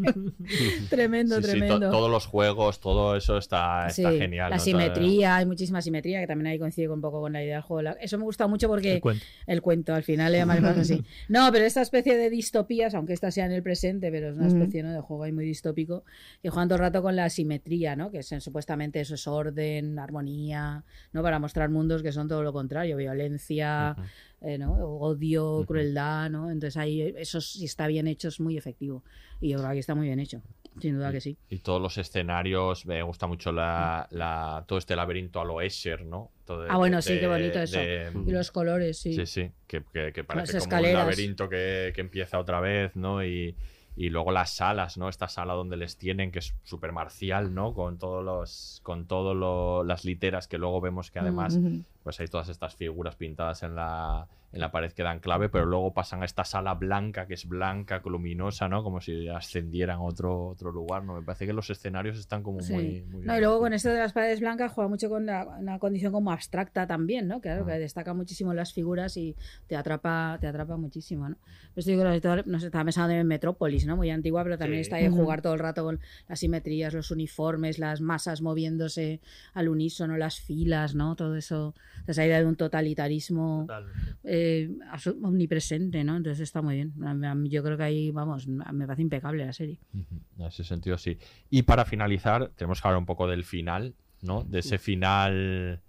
Tremendo, Sí, sí, to- tremendo. todos los juegos, todo eso está, está Sí, genial. La ¿no? simetría, hay muchísima simetría, que también ahí coincide un poco con la idea del juego. La- Eso me gusta mucho porque. El cuento. El cuento, al final le llaman más así. No, pero esta especie de distopías, aunque esta sea en el presente, pero es una especie ¿no? de juego ahí muy distópico, que juegan todo el rato con la simetría, ¿no? Que es, supuestamente eso es orden, armonía, ¿no? Para mostrar mundos que son todo lo contrario, violencia. Eh, ¿no? odio, crueldad, ¿no? Entonces ahí eso si está bien hecho es muy efectivo y yo creo que está muy bien hecho, sin duda que sí. Y todos los escenarios, me gusta mucho la, la- todo este laberinto a lo Escher, ¿no? Todo Ah, bueno, de- sí, qué bonito eso. Y los colores, sí. Sí, sí, que, que- que parece como un laberinto que, que empieza otra vez, ¿no? Y, y luego las salas, ¿no? Esta sala donde les tienen, que es súper marcial, ¿no? Con todos los, con todas las literas que luego vemos que además, Ujú. pues hay todas estas figuras pintadas en la, en la pared que dan clave, pero luego pasan a esta sala blanca, que es blanca, luminosa, ¿no? Como si ascendieran a otro, otro lugar, ¿no? Me parece que los escenarios están como Sí. muy, muy No, y luego con esto de las paredes blancas juega mucho con la- una condición como abstracta también, ¿no? Claro, que destaca muchísimo las figuras y te atrapa, te atrapa muchísimo, ¿no? Pues digo, sobre todo, no sé, estaba pensando en Metrópolis, ¿no? Muy antigua, pero también Sí. está ahí jugar todo el rato con las simetrías, los uniformes, las masas moviéndose al unísono, las filas, ¿no? Todo eso, esa idea de un totalitarismo eh, abso- omnipresente, ¿no? Entonces está muy bien. Yo creo que ahí, vamos, me parece impecable la serie. En ese sentido, sí. Y para finalizar, tenemos que hablar un poco del final, ¿no? De ese final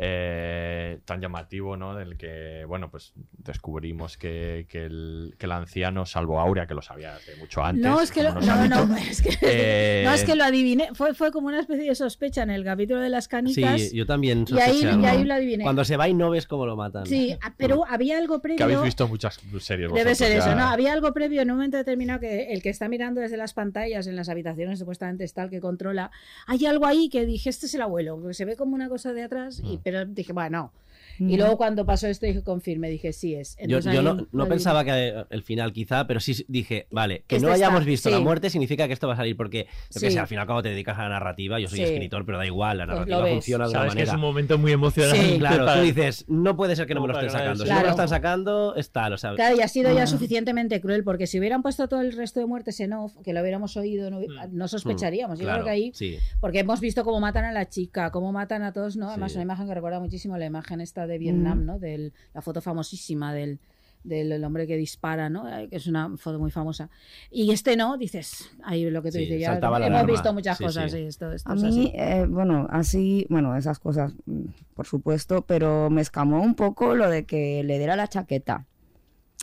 eh, tan llamativo, ¿no? Del que, bueno, pues descubrimos que, que el, que el anciano, salvo Aurea, que lo sabía desde mucho antes. No, es que lo, no, es que, eh, no, es que lo adiviné. Fue, fue como una especie de sospecha en el capítulo de las canicas. Sí, yo también Y ahí, y ahí lo adiviné. Cuando se va y no ves cómo lo matan. Sí, ah, pero había algo previo. Que habéis visto muchas series. Debe vosotros, ser eso, ya. ¿no? Había algo previo en un momento determinado que el que está mirando desde las pantallas en las habitaciones supuestamente está el que controla. Hay algo ahí que dije, este es el abuelo, que se ve como una cosa de atrás, y, pero dije, bueno. Y luego cuando pasó esto dije, confirme, dije, sí es. Yo, Entonces yo ahí no, no pensaba que el final quizá, pero sí dije, vale, que Este no hayamos está, visto sí. la muerte significa que esto va a salir, porque Sí. sé, al final cuando te dedicas a la narrativa, yo soy Sí. escritor, pero da igual, la Pues narrativa funciona de una Sabes que manera. es un momento muy emocionante. Sí. Claro, para- tú dices, no puede ser que no me lo estén sacando. ganar Si no me lo Claro. están sacando, es tal, o sea. Claro, y ha sido ya Ah. suficientemente cruel, porque si hubieran puesto todo el resto de muertes en off, que lo hubiéramos oído, no, no sospecharíamos. Yo Mm. claro, creo que ahí, sí. porque hemos visto cómo matan a la chica, cómo matan a todos, ¿no? Además, Sí. una imagen que recuerda muchísimo la imagen esta de Vietnam, Mm. ¿no? Del, la foto famosísima del, del el hombre que dispara, ¿no? Que es una foto muy famosa. Y este no, dices, ahí lo que tú Sí, dices, ya hemos alarma. visto muchas Sí, cosas, sí. sí, esto, esto A es mí, así. eh, bueno, así, bueno, esas cosas, mm, por supuesto, pero me escamó un poco lo de que le diera la chaqueta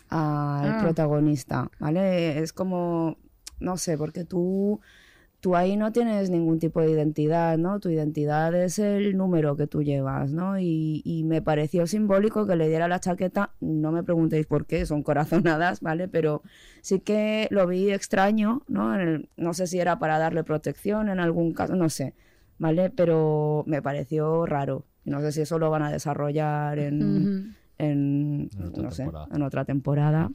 al Ah. protagonista, ¿vale? Es como, no sé, porque tú, tú ahí no tienes ningún tipo de identidad, ¿no? Tu identidad es el número que tú llevas, ¿no? Y, y me pareció simbólico que le diera la chaqueta, no me preguntéis por qué, son corazonadas, ¿vale? Pero sí que lo vi extraño, ¿no? En el- no sé si era para darle protección en algún caso, no sé, ¿vale? Pero me pareció raro. No sé si eso lo van a desarrollar en, en, En otra no sé, en otra temporada,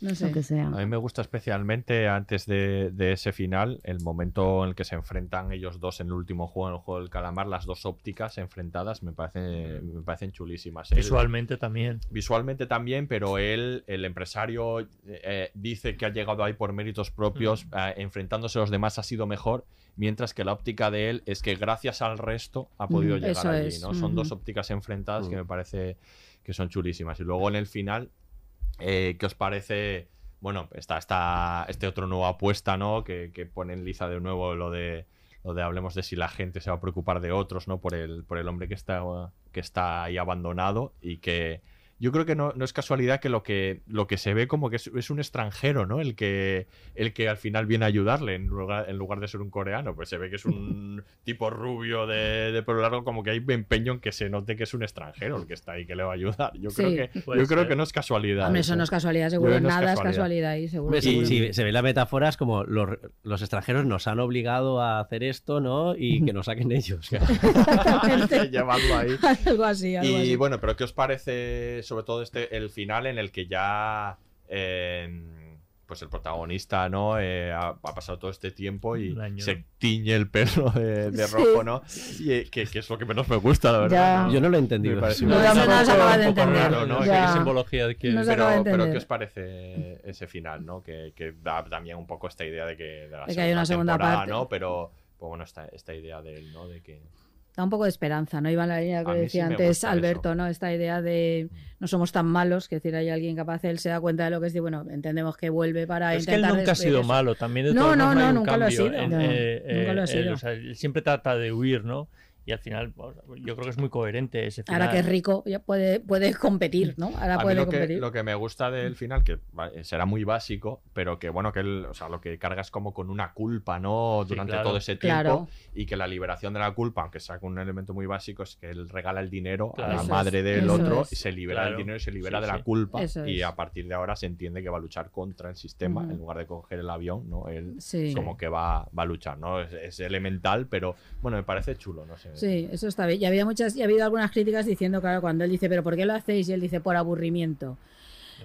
No sé. lo que sea. A mí me gusta especialmente antes de, de ese final el momento en el que se enfrentan ellos dos en el último juego, en el juego del calamar, las dos ópticas enfrentadas me, parece, me parecen chulísimas. Él- Visualmente también. visualmente también, pero él, el empresario, eh, dice que ha llegado ahí por méritos propios, eh, enfrentándose a los demás ha sido mejor, mientras que la óptica de él es que gracias al resto ha podido llegar allí. es, ¿no? Son dos ópticas enfrentadas que me parece que son chulísimas. Y luego en el final, eh, ¿qué os parece? Bueno, está, está este otro nuevo apuesta, ¿no? Que, que pone en liza de nuevo lo de lo de hablemos de si la gente se va a preocupar de otros, ¿no? Por el, por el hombre que está, que está ahí abandonado y que yo creo que no, no es casualidad que lo que lo que se ve como que es, es un extranjero, ¿no? El que el que al final viene a ayudarle en lugar, en lugar de ser un coreano, pues se ve que es un tipo rubio de, de pelo largo, como que hay empeño en que se note que es un extranjero el que está ahí que le va a ayudar. Yo Sí. creo que yo creo que no es casualidad. Hombre, eso no es casualidad, seguro. No es Nada es casualidad. casualidad ahí, seguro. Hombre, sí, seguro. sí, se ve la metáfora es como los, los extranjeros nos han obligado a hacer esto, ¿no? Y que nos saquen ellos. Llevarlo ahí. algo así, algo Y así. bueno, pero ¿qué os parece sobre todo este el final en el que ya eh, pues el protagonista no Eh, ha, ha pasado todo este tiempo y se tiñe el pelo de, rojo, ¿no? Y, eh, que, que es lo que menos me gusta, la verdad. Ya. Yo no lo he entendido. No, se acaba de entender. raro, ¿no? ¿Qué simbología de que No Pero, de pero. ¿qué os parece ese final, no? Que, que da también un poco esta idea de que, de la De que hay una segunda temporada, parte. ¿no? Pero, pues bueno, esta, esta idea de él, ¿no? De que Da un poco de esperanza, ¿no? Iba en la línea que decía sí antes Alberto, eso. ¿no? Esta idea de no somos tan malos, que decir, hay alguien capaz, él se da cuenta de lo que es, y bueno, entendemos que vuelve para Es que él intentar nunca ha sido eso. malo, también de No, no, no, nunca lo ha cambio sido. en- No, eh, nunca lo ha eh, sido. o sea, él siempre trata de huir, ¿no? Y al final, pues, yo creo que es muy coherente ese final. Ahora que es rico, ya puede, puede competir, ¿no? Ahora A mí puede lo que, competir. lo que me gusta del final, que va- será muy básico, pero que bueno, que él, o sea, lo que cargas como con una culpa, ¿no? Sí, Durante claro. todo ese tiempo. Claro. Y que la liberación de la culpa, aunque sea un elemento muy básico, es que él regala el dinero Claro. a la Eso madre es, del otro es. y se libera del dinero y se libera Sí, de la sí. culpa. Eso y es. a partir de ahora se entiende que va a luchar contra el sistema Ujú. en lugar de coger el avión, ¿no? Él Sí. como que va, va a luchar, ¿no? Es, es elemental, pero bueno, me parece chulo, no sé. Sí, eso está bien. Y había muchas, y ha habido algunas críticas diciendo, claro, cuando él dice, pero ¿por qué lo hacéis? Y él dice, por aburrimiento.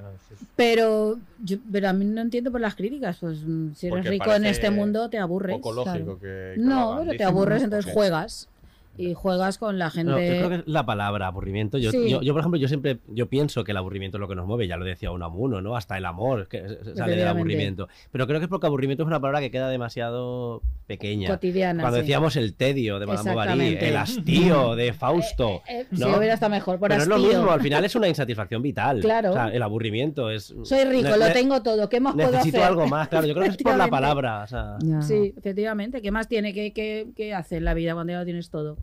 No, sí, sí. Pero, yo, pero a mí no entiendo por las críticas. Pues si eres Porque rico en este mundo, te aburres. Poco lógico claro. que, No, pero te aburres, entonces juegas. Y juegas con la gente. No, yo creo que es la palabra aburrimiento. Yo, Sí. yo, yo, por ejemplo, yo siempre yo pienso que el aburrimiento es lo que nos mueve, ya lo decía Unamuno, ¿no? Hasta el amor que sale del aburrimiento. Pero creo que es porque aburrimiento es una palabra que queda demasiado pequeña. Cotidiana, Cuando sí. decíamos el tedio de Madame Bovary, el hastío de Fausto. Eh, ¿no? Si hubiera estado mejor, por Pero es lo hastío. mismo, al final es una insatisfacción vital. Claro. O sea, el aburrimiento es. Soy rico, lo tengo todo. ¿Qué más puedo hacer? Necesito algo más, claro. Yo creo que es por la palabra. o sea, Ya. Sí, efectivamente. ¿Qué más tiene que, que, que hacer en la vida cuando ya lo tienes todo?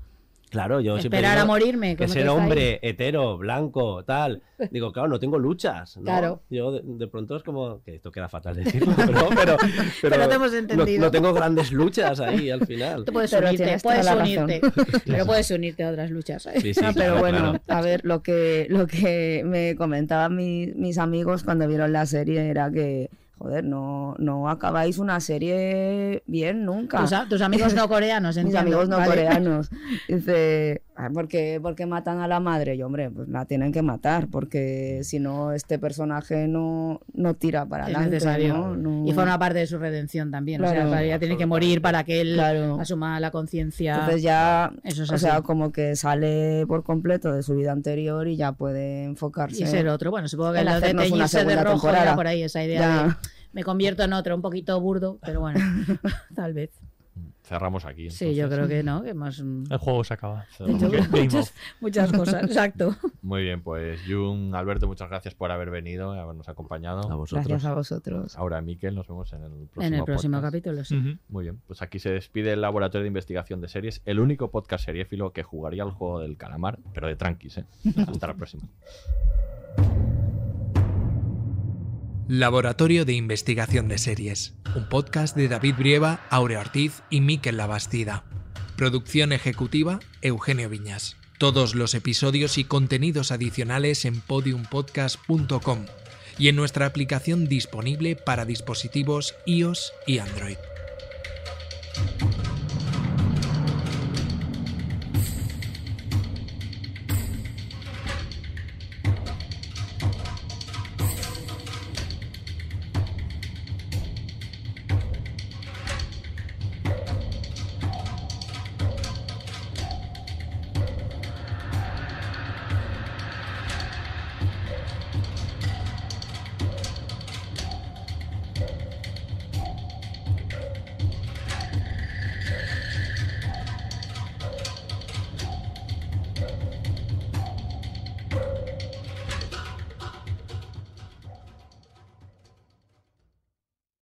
Claro, yo siempre Esperar a morirme. Que ser ahí. hombre, hetero, blanco, tal. Digo, claro, no tengo luchas. ¿no? Claro. Yo de, de pronto es como. Que esto queda fatal decirlo, pero. Pero, Pero te hemos no- entendido. No, tengo grandes luchas ahí al final. Tú puedes Pero unirte, puedes unirte. Pero puedes unirte a otras luchas. ¿eh? Sí, sí, pero claro, bueno, claro. a ver, lo que, lo que me comentaban mi- mis amigos cuando vieron la serie era que, joder, no, no acabáis una serie bien nunca. Tus, tus amigos no coreanos, Mis entiendo, amigos no ¿vale? coreanos. Dice, "Ah, ¿por qué, por qué matan a la madre? Y hombre, pues la tienen que matar, porque si no, este personaje no, no tira para Es adelante. necesario. ¿no? No- Y forma parte de su redención también. O sea, ella tiene que morir para que él Claro. asuma la conciencia. Entonces ya, Eso es o así. sea, como que sale por completo de su vida anterior y ya puede enfocarse y ser otro. Bueno, supongo que en lo de teñirse de rojo temporada. era por ahí esa idea Ya. de me convierto en otro, un poquito burdo, pero bueno, tal vez. Cerramos aquí. Sí, yo creo que no, que hemos mm, El juego se acaba. Muchas, muchas cosas, exacto. Muy bien, pues Jun, Alberto, muchas gracias por haber venido y habernos acompañado. A vosotros. Gracias a vosotros. Ahora, Miquel, nos vemos en el próximo En el próximo podcast. capítulo, sí. Muy bien, pues aquí se despide el Laboratorio de Investigación de Series, el único podcast seriéfilo que jugaría el juego del calamar, pero de tranquis, ¿eh? Hasta la próxima. Laboratorio de Investigación de Series, un podcast de David Brieva, Aurea Ortiz y Miquel Labastida. Producción ejecutiva, Eugenio Viñas. Todos los episodios y contenidos adicionales en podiumpodcast.com y en nuestra aplicación disponible para dispositivos iOS y Android.